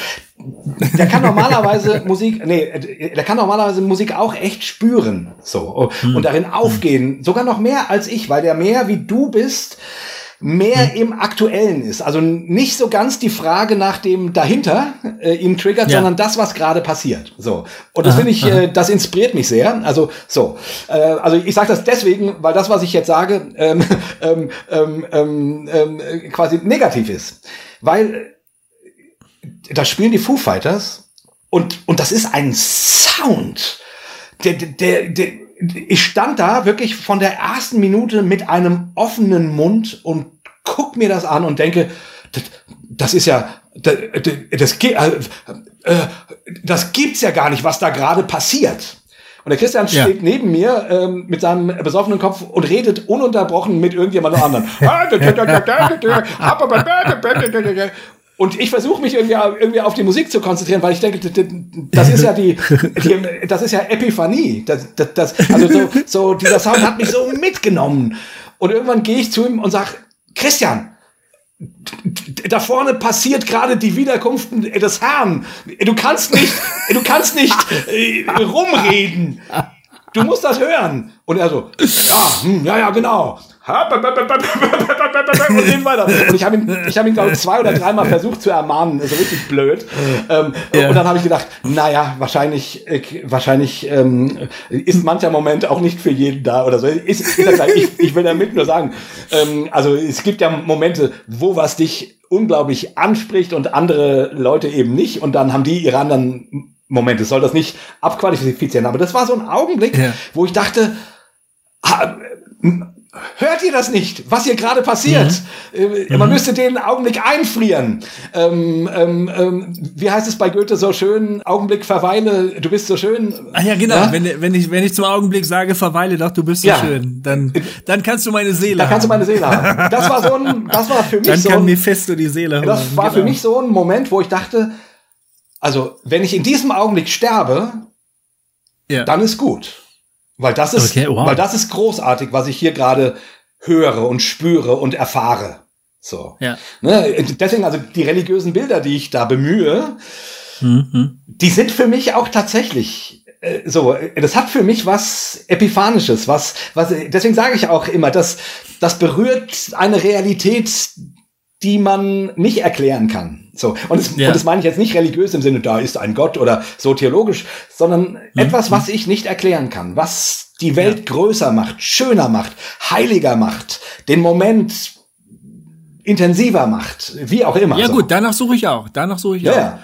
Der kann normalerweise Musik, nee, der kann normalerweise Musik auch echt spüren, so und darin aufgehen, sogar noch mehr als ich, weil der mehr wie du bist mehr im Aktuellen ist. Also nicht so ganz die Frage nach dem dahinter äh, ihn triggert, Ja. sondern das, was gerade passiert. So. Und das finde ich, äh, das inspiriert mich sehr. Also so. Äh, also ich sage das deswegen, weil das, was ich jetzt sage, ähm, ähm, ähm, ähm, ähm, äh, quasi negativ ist. Weil äh, da spielen die Foo Fighters und, und das ist ein Sound. Der, der, der, der, ich stand da wirklich von der ersten Minute mit einem offenen Mund und guck mir das an und denke, das, das ist ja, das, das, äh, äh, das gibt's ja gar nicht, was da gerade passiert. Und der Christian Ja. steht neben mir ähm, mit seinem besoffenen Kopf und redet ununterbrochen mit irgendjemandem anderen. und ich versuche mich irgendwie, irgendwie auf die Musik zu konzentrieren, weil ich denke, das ist ja die, die das ist ja Epiphanie. Das, das, das, also so, so, dieser Sound hat mich so mitgenommen. Und irgendwann gehe ich zu ihm und sag, Christian, da vorne passiert gerade die Wiederkunft des Herrn. Du kannst nicht, du kannst nicht äh, rumreden. Du musst das hören. Und er so, ja, hm, ja, ja, genau. Und den weiter. Und ich habe ihn, ich habe ihn, glaube ich, zwei oder dreimal versucht zu ermahnen. Das ist richtig blöd. Ähm, ja. Und dann habe ich gedacht, naja, wahrscheinlich, äh, wahrscheinlich ähm, ist mancher Moment auch nicht für jeden da oder so. Ist, ist ich, ich will damit nur sagen, ähm, also es gibt ja Momente, wo was dich unglaublich anspricht und andere Leute eben nicht. Und dann haben die ihre anderen Momente. Soll das nicht abqualifizieren. Aber das war so ein Augenblick, ja. wo ich dachte, Hört ihr das nicht, was hier gerade passiert? Mhm. Äh, man mhm. müsste den Augenblick einfrieren. Ähm, ähm, ähm, wie heißt es bei Goethe so schön? Augenblick verweile, du bist so schön. Ach ja, genau. Ja? Wenn, wenn, ich, wenn ich zum Augenblick sage, verweile doch, du bist so ja. schön, dann, dann kannst du meine Seele Dann kannst du meine Seele haben. Das war so ein, das war für mich dann so. Dann kann fest die Seele haben. Das war genau. für mich so ein Moment, wo ich dachte, also, wenn ich in diesem Augenblick sterbe, ja. dann ist gut. Weil das ist, okay, wow. weil das ist großartig, was ich hier gerade höre und spüre und erfahre. So. Ja. Ne? Deswegen, also die religiösen Bilder, die ich da bemühe, mhm. die sind für mich auch tatsächlich äh, so, das hat für mich was Epiphanisches, was, was, deswegen sage ich auch immer, dass das berührt eine Realität, die man nicht erklären kann. So. Und das, ja. und das meine ich jetzt nicht religiös im Sinne, da ist ein Gott oder so theologisch, sondern mhm. etwas, was ich nicht erklären kann, was die Welt ja. größer macht, schöner macht, heiliger macht, den Moment intensiver macht, wie auch immer. Ja so. gut, danach suche ich auch, danach suche ich ja, auch.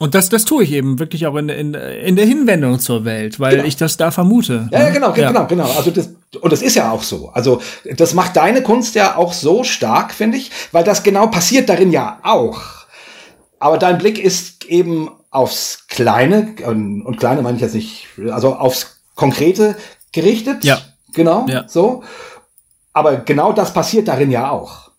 Und das, das tue ich eben wirklich auch in, in, in der Hinwendung zur Welt, weil genau. ich das da vermute. Ja, ja ne? genau, ja. genau, genau. Also das, und das ist ja auch so. Also das macht deine Kunst ja auch so stark, finde ich, weil das genau passiert darin ja auch. Aber dein Blick ist eben aufs Kleine, und, und Kleine meine ich jetzt nicht, also aufs Konkrete gerichtet. Ja. Genau, ja. so. Aber genau das passiert darin ja auch.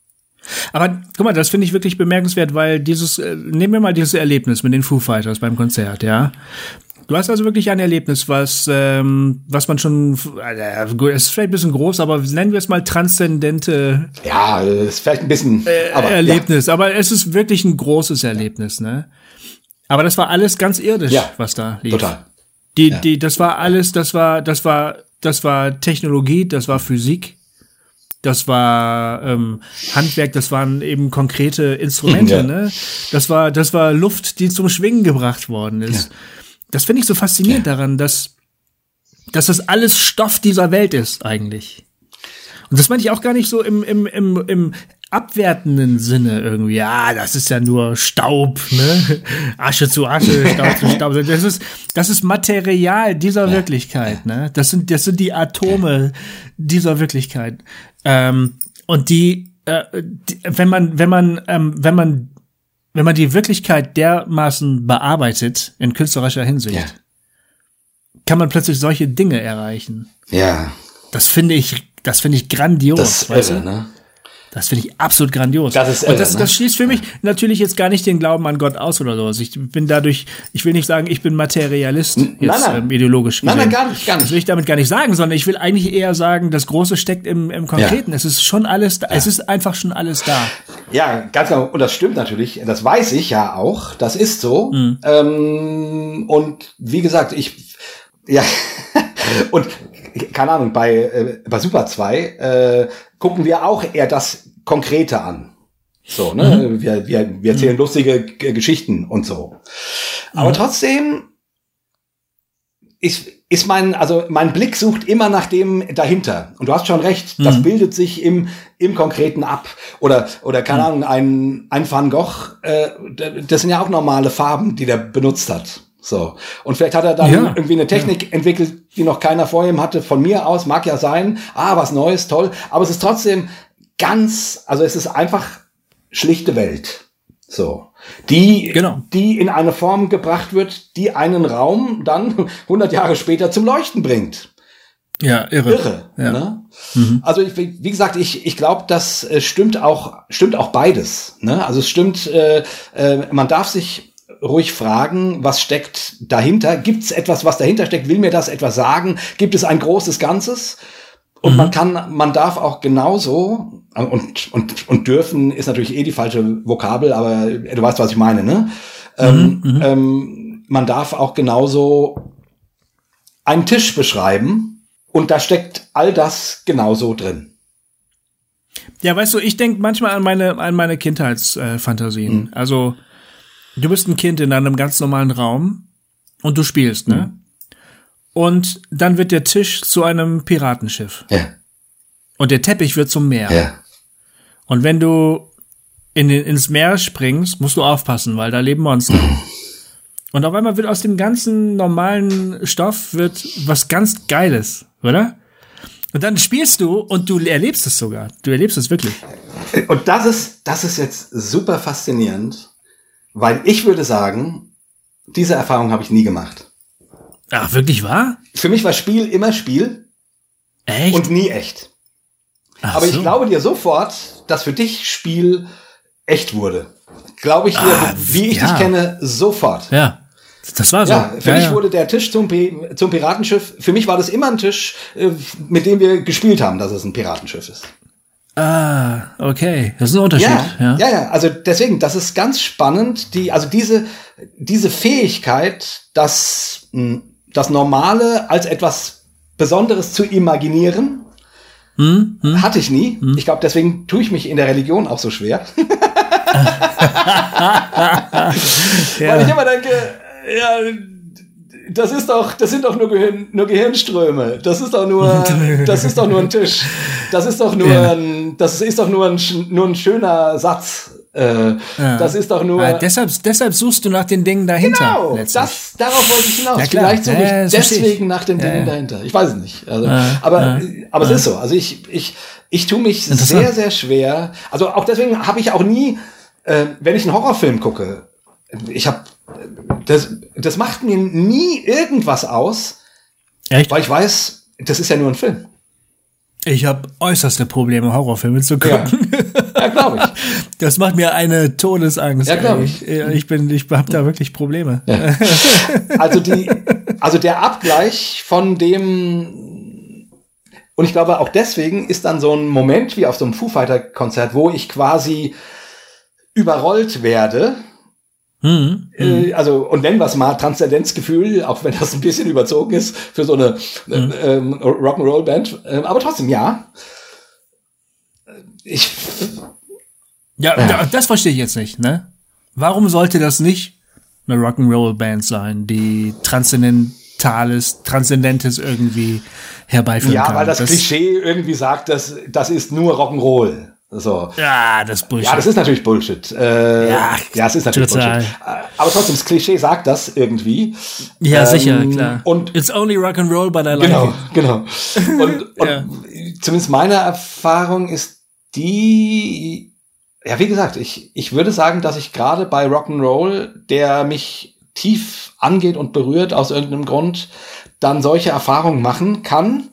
Aber guck mal, das finde ich wirklich bemerkenswert, weil dieses, äh, nehmen wir mal dieses Erlebnis mit den Foo Fighters beim Konzert, ja. Du hast also wirklich ein Erlebnis, was, ähm, was man schon, äh, es ist vielleicht ein bisschen groß, aber nennen wir es mal transzendente. Ja, ist vielleicht ein bisschen äh, aber, Erlebnis, ja. aber es ist wirklich ein großes Erlebnis, ne? Aber das war alles ganz irdisch, ja, was da lief. Total. Die, ja. die, das war alles, das war, das war, das war Technologie, das war Physik das war ähm, Handwerk, das waren eben konkrete Instrumente, ja. ne? Das war, das war Luft, die zum Schwingen gebracht worden ist. Ja. Das finde ich so faszinierend ja. daran, dass, dass das alles Stoff dieser Welt ist, eigentlich. Und das meine ich auch gar nicht so im, im, im, im abwertenden Sinne irgendwie. Ja, das ist ja nur Staub, ne? Asche zu Asche, Staub zu Staub. Das ist, das ist Material dieser ja. Wirklichkeit, ne? Das sind, das sind die Atome dieser Wirklichkeit. Ähm, und die, äh, die, wenn man, wenn man, ähm, wenn man, wenn man die Wirklichkeit dermaßen bearbeitet in künstlerischer Hinsicht, ja. kann man plötzlich solche Dinge erreichen. Ja. Das finde ich, das finde ich grandios. Das ist irre, ne? Das finde ich absolut grandios. Das ist irre, und das, ne? das schließt für mich natürlich jetzt gar nicht den Glauben an Gott aus oder so. Also ich bin dadurch, ich will nicht sagen, ich bin Materialist, jetzt nein, nein. Ähm, ideologisch gesehen. Nein, nein, gar nicht, gar nicht. Das will ich damit gar nicht sagen, sondern ich will eigentlich eher sagen, das Große steckt im, im Konkreten. Ja. Es ist schon alles da. Ja. Es ist einfach schon alles da. Ja, ganz genau. Und das stimmt natürlich. Das weiß ich ja auch. Das ist so. Mhm. Ähm, und wie gesagt, ich, ja, und keine Ahnung, bei, äh, bei Super 2 äh, gucken wir auch eher das Konkrete an. So, ne? Mhm. Wir, wir, wir erzählen mhm. lustige Geschichten und so. Aber mhm. trotzdem ist, ist mein, also mein Blick sucht immer nach dem dahinter. Und du hast schon recht, das mhm. bildet sich im, im Konkreten ab. Oder, oder keine mhm. Ahnung, ein, ein Van Gogh, äh, das sind ja auch normale Farben, die der benutzt hat. So. Und vielleicht hat er dann ja. irgendwie eine Technik ja. entwickelt, die noch keiner vor ihm hatte. Von mir aus mag ja sein. Ah, was Neues, toll. Aber es ist trotzdem ganz, also es ist einfach schlichte Welt. So. Die, genau. die in eine Form gebracht wird, die einen Raum dann 100 Jahre später zum Leuchten bringt. Ja, irre. irre. Ja. Ne? Also ich, wie gesagt, ich, ich glaube, das äh, stimmt auch stimmt auch beides. Ne? Also es stimmt, äh, äh, man darf sich ruhig fragen, was steckt dahinter? Gibt es etwas, was dahinter steckt? Will mir das etwas sagen? Gibt es ein großes Ganzes? Und man kann, man darf auch genauso und und und dürfen ist natürlich eh die falsche Vokabel, aber du weißt, was ich meine, ne? ähm, ähm, man darf auch genauso einen Tisch beschreiben und da steckt all das genauso drin. Ja, weißt du, ich denke manchmal an meine, an meine Kindheitsfantasien. Mhm. Also, du bist ein Kind in einem ganz normalen Raum und du spielst, ne? Mhm. Und dann wird der Tisch zu einem Piratenschiff. Ja, Und der Teppich wird zum Meer. ja. Und wenn du in den, ins Meer springst, musst du aufpassen, weil da leben Monster. Und auf einmal wird aus dem ganzen normalen Stoff wird was ganz Geiles, oder? Und dann spielst du und du erlebst es sogar. Du erlebst es wirklich. Und das ist, das ist jetzt super faszinierend, weil ich würde sagen, diese Erfahrung habe ich nie gemacht. Ach, wirklich wahr? Für mich war Spiel immer Spiel Echt? und nie echt. Ach Aber ich so. glaube dir sofort, dass für dich Spiel echt wurde. Glaube ich dir, Ah, wie ich ja. dich kenne, sofort. Ja. Das war so. Ja, für ja, mich ja. wurde der Tisch zum, zum Piratenschiff, für mich war das immer ein Tisch, äh, mit dem wir gespielt haben, dass es ein Piratenschiff ist. Ah, okay. Das ist ein Unterschied. Ja, Ja. ja, ja, also deswegen, das ist ganz spannend, die, also diese, diese Fähigkeit, das, mh, das Normale als etwas Besonderes zu imaginieren, Hm, hatte ich nie. Ich glaube, deswegen tue ich mich in der Religion auch so schwer. Weil ich immer denke, ja, das ist doch, das sind doch nur, Gehirn, nur Gehirnströme. Das ist doch nur, das ist doch nur ein Tisch. Das ist doch nur, Ja. ein, das ist doch nur ein, nur ein schöner Satz. Äh, Ja. Das ist doch nur. Ah, deshalb, deshalb suchst du nach den Dingen dahinter. Genau, letztlich. das, darauf wollte ich hinaus. Ja. Vielleicht suche ich Ja, ja, verstehe ich. deswegen nach den Ja, Dingen ja. dahinter. Ich weiß es nicht. Also, Ja, aber ja, aber es ist so. Also ich, ich, ich tue mich sehr, sehr schwer. Also auch deswegen habe ich auch nie, äh, wenn ich einen Horrorfilm gucke, ich habe, das, das macht mir nie irgendwas aus, Echt? weil ich weiß, das ist ja nur ein Film. Ich habe äußerste Probleme, Horrorfilme zu gucken. Ja, glaube ich. Das macht mir eine Todesangst. Ja, glaub ey. ich. Ich bin, ich habe da wirklich Probleme. Also die, also der Abgleich von dem und ich glaube auch deswegen ist dann so ein Moment wie auf so einem Foo Fighter Konzert, wo ich quasi überrollt werde. Hm. Äh, also und nennen wir es mal Transzendenzgefühl, auch wenn das ein bisschen überzogen ist für so eine äh, ähm, Rock'n'Roll Band, ähm, aber trotzdem ja. Ich Ja, da- das verstehe ich jetzt nicht, ne? Warum sollte das nicht eine Rock'n'Roll-Band sein, die Transzendentales, Transzendentes irgendwie herbeiführen ja, kann? weil das, Klischee irgendwie sagt, dass das ist nur Rock'n'Roll. So. Ja, das ist Bullshit. Ja, das ist natürlich Bullshit. Äh, Ja, ja, es ist natürlich total. Bullshit. Äh, Aber trotzdem, das Klischee sagt das irgendwie. Ja, Ähm, sicher, klar. Und It's only Rock'n'Roll, but I like genau, it. genau. Und, und Ja. zumindest meine Erfahrung ist die, ja, wie gesagt, ich, ich würde sagen, dass ich gerade bei Rock'n'Roll, der mich tief angeht und berührt aus irgendeinem Grund, dann solche Erfahrungen machen kann,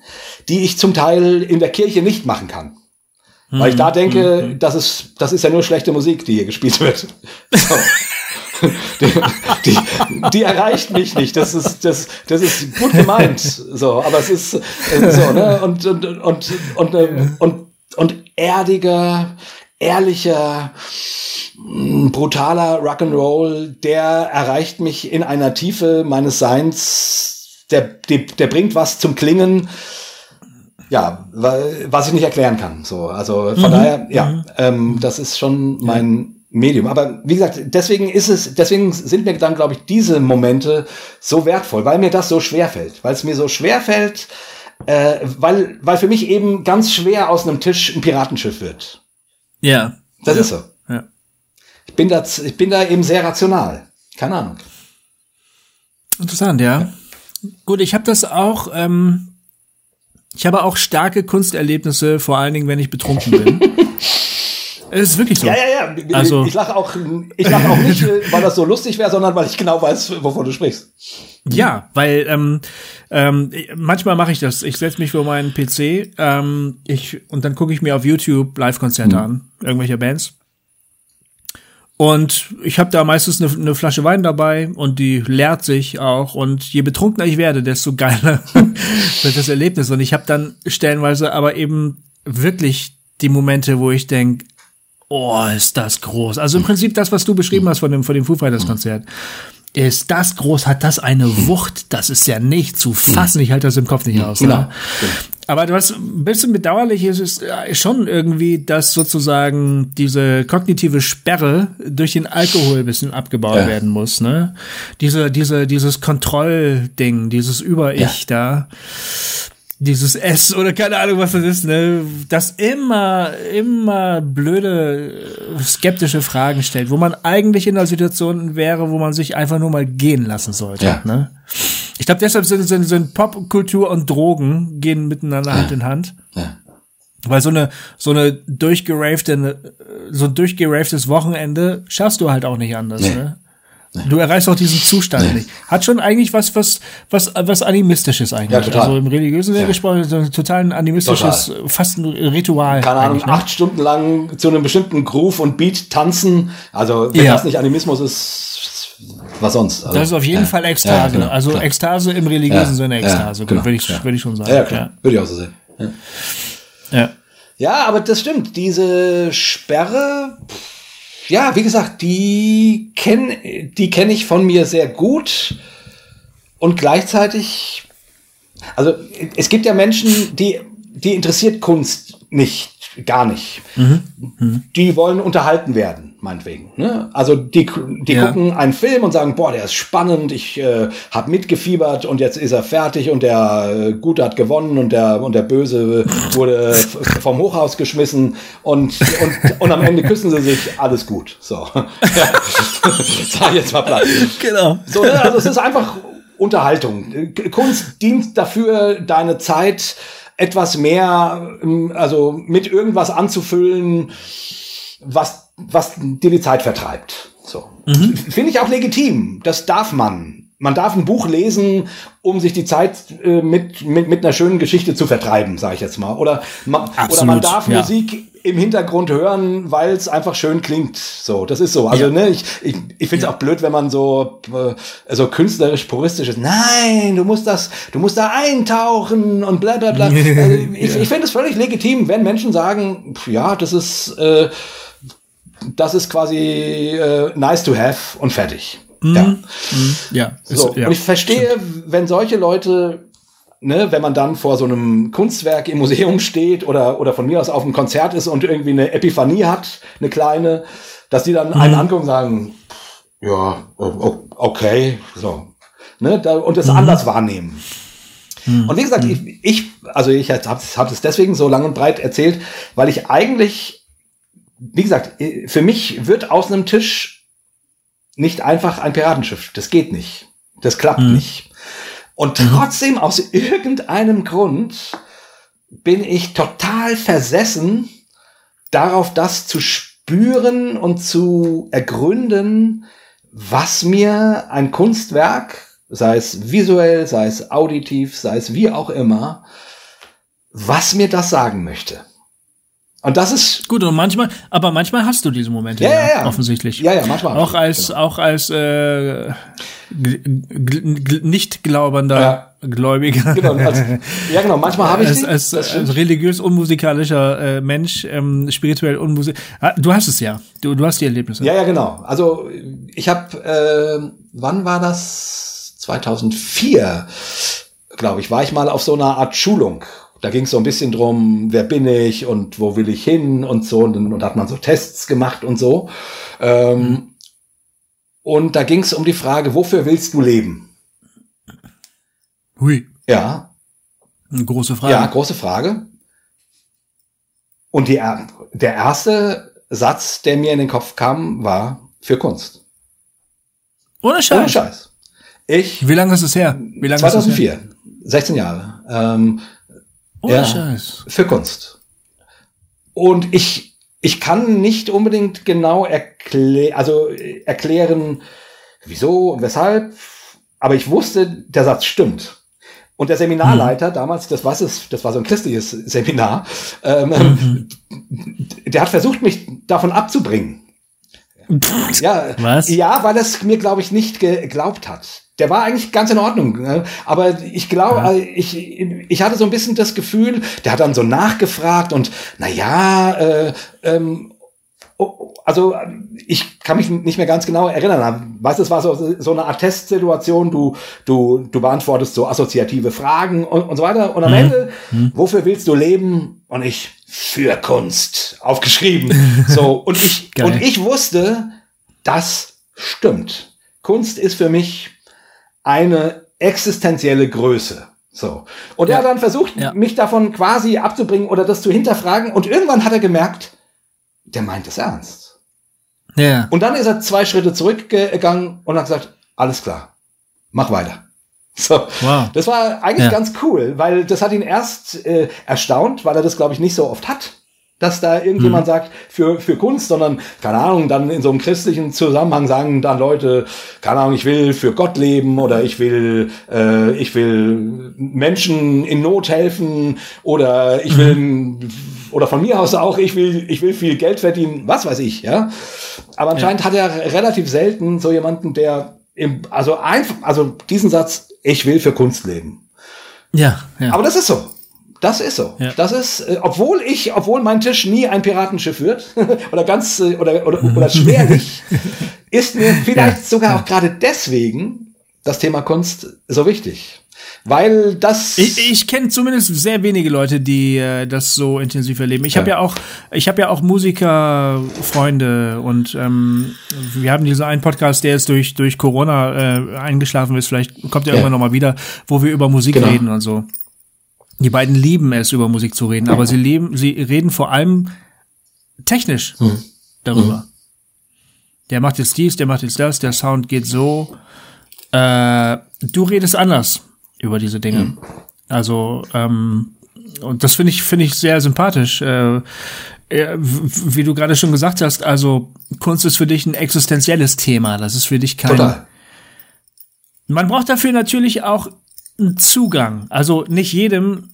die ich zum Teil in der Kirche nicht machen kann. Weil ich Mhm. da denke, das ist, das ist ja nur schlechte Musik, die hier gespielt wird. So. die, die, die erreicht mich nicht. Das ist, das, das ist gut gemeint. So, aber es ist äh, so, ne? Und, und, und, und, und, und, und erdiger, ehrlicher, mh, brutaler Rock'n'Roll, der erreicht mich in einer Tiefe meines Seins, der, der, der bringt was zum Klingen, ja, was ich nicht erklären kann. So, also von daher, ja, ähm, das ist schon mein Medium. Aber wie gesagt, deswegen ist es, deswegen sind mir dann, glaube ich, diese Momente so wertvoll, weil mir das so schwer fällt, weil es mir so schwer fällt, äh, weil, weil für mich eben ganz schwer aus einem Tisch ein Piratenschiff wird. Ja. Das ja. ist so. Ja. Ich bin da, ich bin da eben sehr rational. Keine Ahnung. Interessant, ja. Gut, ich habe das auch, ähm, ich habe auch starke Kunsterlebnisse, vor allen Dingen, wenn ich betrunken bin. Es ist wirklich so. Ja, ja, ja. Also- ich lache auch, ich lach auch nicht, weil das so lustig wäre, sondern weil ich genau weiß, wovon du sprichst. Ja, weil ähm, ähm, manchmal mache ich das. Ich setze mich vor meinen PC ähm, ich, und dann gucke ich mir auf YouTube Live-Konzerte Mhm. an, irgendwelche Bands. Und ich habe da meistens eine, eine Flasche Wein dabei und die leert sich auch. Und je betrunkener ich werde, desto geiler wird das Erlebnis. Und ich habe dann stellenweise aber eben wirklich die Momente, wo ich denk, oh, ist das groß. Also im Prinzip das, was du beschrieben hast von dem, von dem Foo Fighters Konzert. Ist das groß? Hat das eine Wucht? Das ist ja nicht zu fassen. Ich halte das im Kopf nicht aus. Genau. Ne? Aber was ein bisschen bedauerlich ist, ist äh, schon irgendwie, dass sozusagen diese kognitive Sperre durch den Alkohol ein bisschen abgebaut Ja. werden muss. Ne? Diese, diese, dieses Kontrollding, dieses Über-Ich da dieses S oder keine Ahnung, was das ist, ne, das immer, immer blöde, äh, skeptische Fragen stellt, wo man eigentlich in einer Situation wäre, wo man sich einfach nur mal gehen lassen sollte. Ja. Ne? Ich glaube, deshalb sind, sind, sind Popkultur und Drogen gehen miteinander Hand in Hand. Ja. Weil so eine, so eine durchgeravte, so ein durchgeravtes Wochenende schaffst du halt auch nicht anders, ne? Du erreichst auch diesen Zustand nicht. Hat schon eigentlich was, was, was, was animistisches eigentlich. Ja, total. Also im religiösen Sinne gesprochen, so ein total ein animistisches, fast ein Ritual. Keine Ahnung, ne? acht Stunden lang zu einem bestimmten Groove und Beat tanzen. Also, wenn Ja. das nicht Animismus ist, was sonst? Also, Das ist auf jeden ja. Fall Ekstase. Ja, genau, also klar. Ekstase im religiösen Ja, Sinne ja, Ekstase, genau, würde ich, ja. würde ich schon sagen. Ja, klar. Würde ich auch so sehen. Ja. Ja. Ja, aber das stimmt. Diese Sperre, pff, ja, wie gesagt, die kenne die kenn ich von mir sehr gut. Und gleichzeitig, also es gibt ja Menschen, die, die interessiert Kunst nicht, gar nicht. Die wollen unterhalten werden, meinetwegen. Ne? Also die, die Ja. gucken einen Film und sagen, boah, der ist spannend, ich äh, habe mitgefiebert und jetzt ist er fertig und der äh, Gute hat gewonnen und der, und der Böse wurde f- vom Hochhaus geschmissen und, und, und am Ende küssen sie sich, alles gut. So. Sag ich jetzt mal platt. Genau. So, ne? Also es ist einfach Unterhaltung. Kunst dient dafür, deine Zeit etwas mehr, ähm, also mit irgendwas anzufüllen, was, was dir die Zeit vertreibt. So. Finde ich auch legitim. Das darf man. Man darf ein Buch lesen, um sich die Zeit äh, mit, mit, mit einer schönen Geschichte zu vertreiben, sage ich jetzt mal. Oder man, oder man Absolut, darf ja. Musik im Hintergrund hören, weil es einfach schön klingt. So, das ist so. Also, Ja. ne, ich, ich, ich finde es auch blöd, wenn man so, äh, so künstlerisch puristisch ist. Nein, du musst das, du musst da eintauchen und bla bla bla. also, ich ich finde es völlig legitim, wenn Menschen sagen, pf, ja, das ist, äh, das ist quasi äh, nice to have und fertig. Ja. Ja. ist- So, ja. und ich verstehe, wenn solche Leute, ne, wenn man dann vor so einem Kunstwerk im Museum steht oder, oder von mir aus auf einem Konzert ist und irgendwie eine Epiphanie hat, eine kleine, dass die dann einen angucken und sagen, ja, okay, so. Ne, da, und das anders wahrnehmen. Und wie gesagt, ich, ich, also ich habe hab es deswegen so lang und breit erzählt, weil ich eigentlich, wie gesagt, für mich wird aus einem Tisch nicht einfach ein Piratenschiff. Das geht nicht. Das klappt nicht. Und trotzdem, aus irgendeinem Grund, bin ich total versessen darauf, das zu spüren und zu ergründen, was mir ein Kunstwerk, sei es visuell, sei es auditiv, sei es wie auch immer, was mir das sagen möchte. Und das ist Gut, und manchmal, aber manchmal hast du diese Momente, Ja, ja, ja. offensichtlich. Ja, ja, manchmal Auch als, genau. auch als äh, nicht glaubender Ja. Gläubiger. genau, als, ja genau, manchmal habe ich als, als, als religiös unmusikalischer äh, Mensch, ähm, spirituell unmusik. Ah, Du hast es ja. Du, du hast die Erlebnisse. Ja, ja, genau. Also ich habe, äh, wann war das? 2004, glaube ich, war ich mal auf so einer Art Schulung. Da ging es so ein bisschen drum, wer bin ich und wo will ich hin und so. Und, dann- und hat man so Tests gemacht und so. Ähm, Und da ging es um die Frage, wofür willst du leben? Hui. Ja, Eine große Frage. ja, große Frage. Und die, er- der erste Satz, der mir in den Kopf kam, war für Kunst. Ohne Scheiß. Ohne Scheiß. Ich Wie lange ist es her? Wie lange Ist es her? 2004, 16 Jahre, ähm, Ohne Ja. Scheiß. für Kunst. Und ich, ich kann nicht unbedingt genau erklä also äh, erklären, wieso und weshalb, aber ich wusste, der Satz stimmt. Und der Seminarleiter mhm. damals, das war, es, das war so ein christliches Seminar, ähm, mhm. der hat versucht, mich davon abzubringen. ja, Was? ja, weil es mir, glaube ich, nicht geglaubt hat. Der war eigentlich ganz in Ordnung, ne? aber ich glaube, ja. ich, ich hatte so ein bisschen das Gefühl, der hat dann so nachgefragt und na ja, äh, ähm, also ich kann mich nicht mehr ganz genau erinnern. Weißt du, es war so, so eine Art Testsituation, du, du, du beantwortest so assoziative Fragen und, und so weiter. Und am mhm. Ende, mhm. wofür willst du leben? Und ich, für Kunst, aufgeschrieben. So, und ich, und ich wusste, das stimmt. Kunst ist für mich eine existenzielle Größe. So. Und ja. er hat dann versucht, ja. mich davon quasi abzubringen oder das zu hinterfragen. Und irgendwann hat er gemerkt, der meint es ernst. Ja. Und dann ist er zwei Schritte zurückgegangen und hat gesagt, alles klar, mach weiter. So, wow. das war eigentlich ja. ganz cool, weil das hat ihn erst äh, erstaunt, weil er das, glaube ich, nicht so oft hat, dass da irgendjemand mhm. sagt, für, für Kunst, sondern, keine Ahnung, dann in so einem christlichen Zusammenhang sagen dann Leute, keine Ahnung, ich will für Gott leben oder ich will, äh, ich will Menschen in Not helfen oder ich will mhm oder von mir aus auch, ich will, ich will viel Geld verdienen, was weiß ich, ja. Aber anscheinend ja. hat er relativ selten so jemanden, der im, also einfach, also diesen Satz, ich will für Kunst leben. Ja, ja. Aber das ist so. Das ist so. Ja. Das ist, äh, obwohl ich, obwohl mein Tisch nie ein Piratenschiff wird oder ganz äh, oder oder, oder schwerlich, ist mir vielleicht ja. sogar auch gerade deswegen das Thema Kunst so wichtig. Weil das. Ich, ich kenne zumindest sehr wenige Leute, die äh, das so intensiv erleben. Ich ja. habe ja auch, ich habe ja auch Musikerfreunde und ähm, wir haben diesen einen Podcast, der jetzt durch durch Corona äh, eingeschlafen ist. Vielleicht kommt er ja. irgendwann noch mal wieder, wo wir über Musik genau. reden und so. Die beiden lieben es, über Musik zu reden, aber sie leben, sie reden vor allem technisch hm. darüber. Hm. Der macht jetzt dies, der macht jetzt das, der Sound geht so. Äh, du redest anders über diese Dinge. Mhm. Also, ähm, und das finde ich, finde ich sehr sympathisch. Äh, wie du gerade schon gesagt hast, also Kunst ist für dich ein existenzielles Thema. Das ist für dich kein. Total. Man braucht dafür natürlich auch Zugang. Also nicht jedem,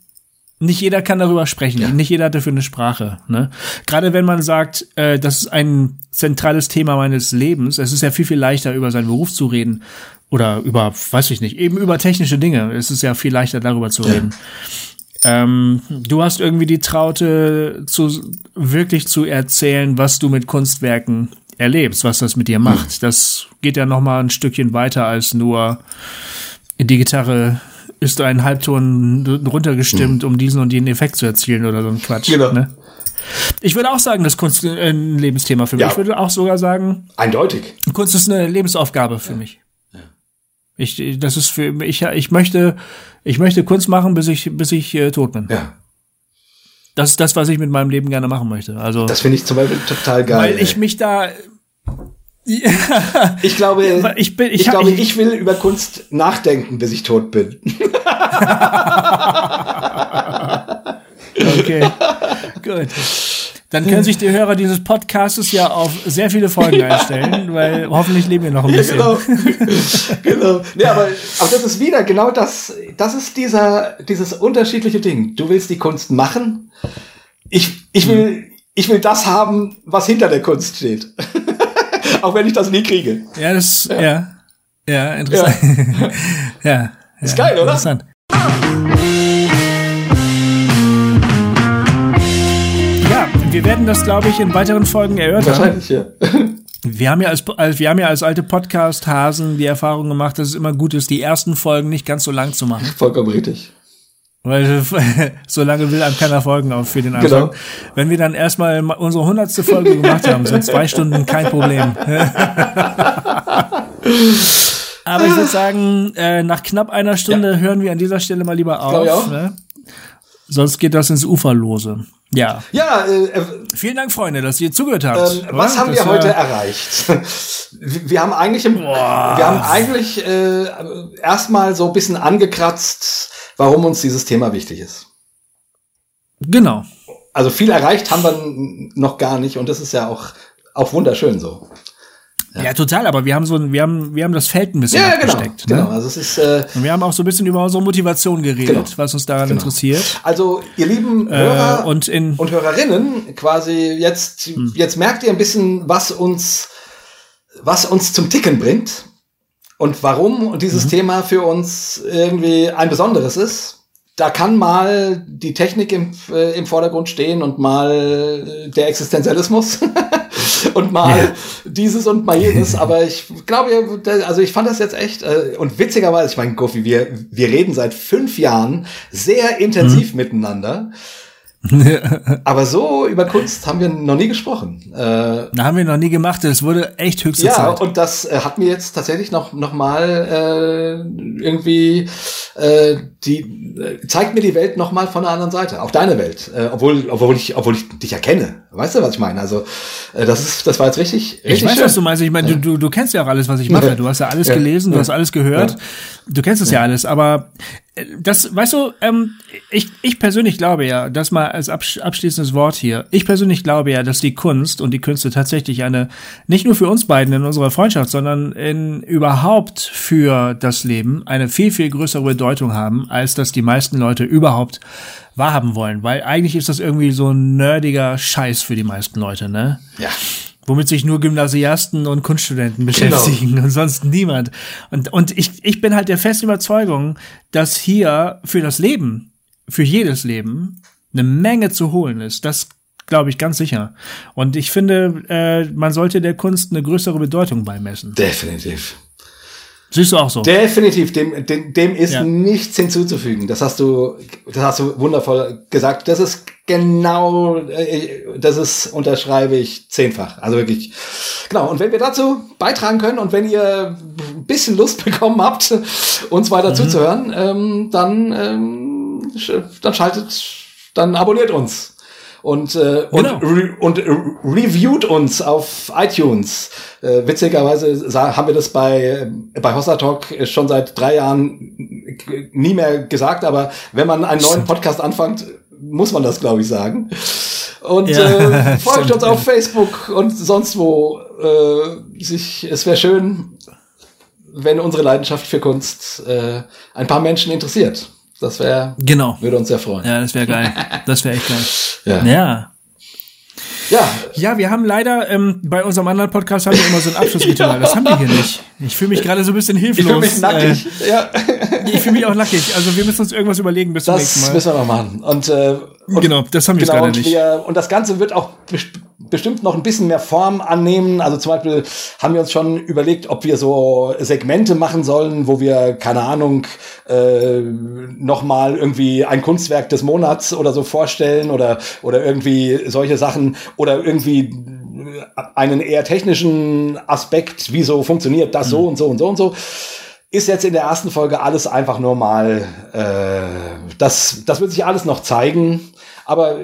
nicht jeder kann darüber sprechen. Ja. Nicht jeder hat dafür eine Sprache. Ne? Gerade wenn man sagt, äh, das ist ein zentrales Thema meines Lebens. Es ist ja viel, viel leichter, über seinen Beruf zu reden oder über, weiß ich nicht, eben über technische Dinge. Es ist ja viel leichter darüber zu reden. Ja. Ähm, du hast irgendwie die Traute, zu, wirklich zu erzählen, was du mit Kunstwerken erlebst, was das mit dir macht. Das geht ja noch mal ein Stückchen weiter als nur die Gitarre ist ein Halbton runtergestimmt, mhm. um diesen und jenen Effekt zu erzielen oder so ein Quatsch. Genau. Ne? Ich würde auch sagen, dass Kunst ein Lebensthema für mich. Ja. Ich würde auch sogar sagen, eindeutig. Kunst ist eine Lebensaufgabe für ja. mich. Ich, das ist für ich, ich möchte, ich möchte Kunst machen, bis ich, bis ich äh, tot bin. Ja. Das ist das, was ich mit meinem Leben gerne machen möchte. Also. Das finde ich zum Beispiel total geil. Weil ich mich da, ich glaube, ich, bin, ich, ich glaube, ich, ich, will über Kunst nachdenken, bis ich tot bin. okay, gut. Dann können sich die Hörer dieses Podcasts ja auf sehr viele Folgen einstellen, weil hoffentlich leben wir noch ein bisschen. Ja, genau. genau. Nee, aber, aber das ist wieder genau das, das ist dieser, dieses unterschiedliche Ding. Du willst die Kunst machen. Ich, ich will, ich will das haben, was hinter der Kunst steht. Auch wenn ich das nie kriege. Ja, das, ja, ja, ja interessant. Ja. ja. Ist geil, oder? Interessant. wir werden das, glaube ich, in weiteren Folgen erörtern. Wahrscheinlich, ja. Wir haben ja als, als, wir haben ja als alte Podcast-Hasen die Erfahrung gemacht, dass es immer gut ist, die ersten Folgen nicht ganz so lang zu machen. Vollkommen richtig. Weil so lange will einem keiner folgen auf für den Anfang. Genau. Wenn wir dann erstmal unsere hundertste Folge gemacht haben, sind zwei Stunden kein Problem. Aber ich würde sagen, äh, nach knapp einer Stunde ja. hören wir an dieser Stelle mal lieber auf. Ne? Sonst geht das ins Uferlose. Ja. Ja. Äh, äh, Vielen Dank, Freunde, dass ihr zugehört habt. Ähm, was haben das wir heute erreicht? wir haben eigentlich, im, wir haben eigentlich äh, erstmal so ein bisschen angekratzt, warum uns dieses Thema wichtig ist. Genau. also viel erreicht haben wir noch gar nicht und das ist ja auch, auch wunderschön so. Ja. ja. total, aber wir haben so ein, wir haben, wir haben das Feld ein bisschen ja, genau, abgesteckt. Genau, ne? genau. Also es ist, äh, Und wir haben auch so ein bisschen über unsere Motivation geredet, genau, was uns daran genau. interessiert. Also, ihr lieben äh, Hörer äh, und, in, und Hörerinnen, quasi jetzt, hm. jetzt merkt ihr ein bisschen, was uns, was uns zum Ticken bringt und warum dieses mhm. Thema für uns irgendwie ein besonderes ist da kann mal die Technik im, äh, im Vordergrund stehen und mal der Existenzialismus und mal ja. dieses und mal jenes. Aber ich glaube, also ich fand das jetzt echt äh, und witzigerweise, ich meine, Goofy, wir, wir reden seit fünf Jahren sehr intensiv mhm. miteinander. Aber so über Kunst haben wir noch nie gesprochen. Äh, da haben wir noch nie gemacht. Es wurde echt höchste ja, Zeit. Ja, und das äh, hat mir jetzt tatsächlich noch noch mal äh, irgendwie äh, die äh, zeigt mir die Welt noch mal von der anderen Seite, auch deine Welt, äh, obwohl obwohl ich obwohl ich dich erkenne. Weißt du, was ich meine? Also äh, das ist das war jetzt richtig. richtig ich weiß, schön. was du meinst. Ich meine, du, du du kennst ja auch alles, was ich mache. Du hast ja alles gelesen, du hast alles gehört. Du kennst es ja alles, aber das, weißt du, ähm, ich, ich persönlich glaube ja, das mal als abschließendes Wort hier, ich persönlich glaube ja, dass die Kunst und die Künste tatsächlich eine, nicht nur für uns beiden in unserer Freundschaft, sondern in überhaupt für das Leben eine viel, viel größere Bedeutung haben, als dass die meisten Leute überhaupt wahrhaben wollen. Weil eigentlich ist das irgendwie so ein nerdiger Scheiß für die meisten Leute, ne? Ja womit sich nur Gymnasiasten und Kunststudenten genau. beschäftigen genau. und sonst niemand. Und, und ich, ich bin halt der festen Überzeugung, dass hier für das Leben, für jedes Leben, eine Menge zu holen ist. Das glaube ich ganz sicher. Und ich finde, äh, man sollte der Kunst eine größere Bedeutung beimessen. Definitiv. Siehst du auch so? Definitiv, dem, dem, dem ist ja. nichts hinzuzufügen. Das hast du, das hast du wundervoll gesagt. Das ist genau, äh, das ist, unterschreibe ich zehnfach. Also wirklich. Genau. Und wenn wir dazu beitragen können und wenn ihr ein bisschen Lust bekommen habt, uns weiter mhm. zuzuhören, ähm, dann, ähm, dann schaltet, dann abonniert uns und, äh, genau. und, re und reviewt uns auf iTunes. Äh, witzigerweise haben wir das bei, bei Hossa Talk schon seit drei Jahren nie mehr gesagt, aber wenn man einen neuen Podcast anfängt, muss man das, glaube ich, sagen. Und ja, äh, folgt uns auf Facebook und sonst wo. Äh, sich, es wäre schön, wenn unsere Leidenschaft für Kunst äh, ein paar Menschen interessiert. Das wäre, genau. würde uns sehr freuen. Ja, das wäre geil. Das wäre echt geil. ja. ja. Ja. Ja, wir haben leider ähm, bei unserem anderen Podcast haben wir immer so ein Abschlussritual. Das haben wir hier nicht. Ich fühle mich gerade so ein bisschen hilflos. Ich fühle mich nackig. Äh, ja. Ich fühle mich auch nackig. Also wir müssen uns irgendwas überlegen bis zum nächsten Mal. Das müssen wir noch machen. Und, äh, und genau, das haben wir genau, gerade nicht. Wir, und das Ganze wird auch bestimmt noch ein bisschen mehr Form annehmen. Also zum Beispiel haben wir uns schon überlegt, ob wir so Segmente machen sollen, wo wir, keine Ahnung, äh, nochmal irgendwie ein Kunstwerk des Monats oder so vorstellen oder, oder irgendwie solche Sachen oder irgendwie einen eher technischen Aspekt, wieso funktioniert das so mhm. und so und so und so ist jetzt in der ersten Folge alles einfach nur mal, äh, das, das wird sich alles noch zeigen. Aber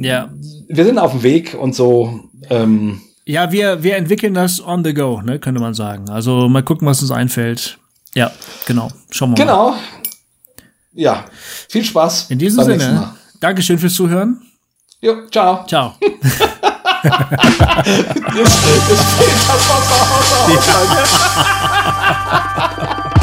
ja. wir sind auf dem Weg und so. Ähm, ja, wir, wir entwickeln das on the go, ne, könnte man sagen. Also mal gucken, was uns einfällt. Ja, genau. Schauen wir genau. mal. Genau. Ja, viel Spaß. In diesem Sinne, Dankeschön fürs Zuhören. Jo, ciao. Ciao. es, es fehlt das Wasser aus der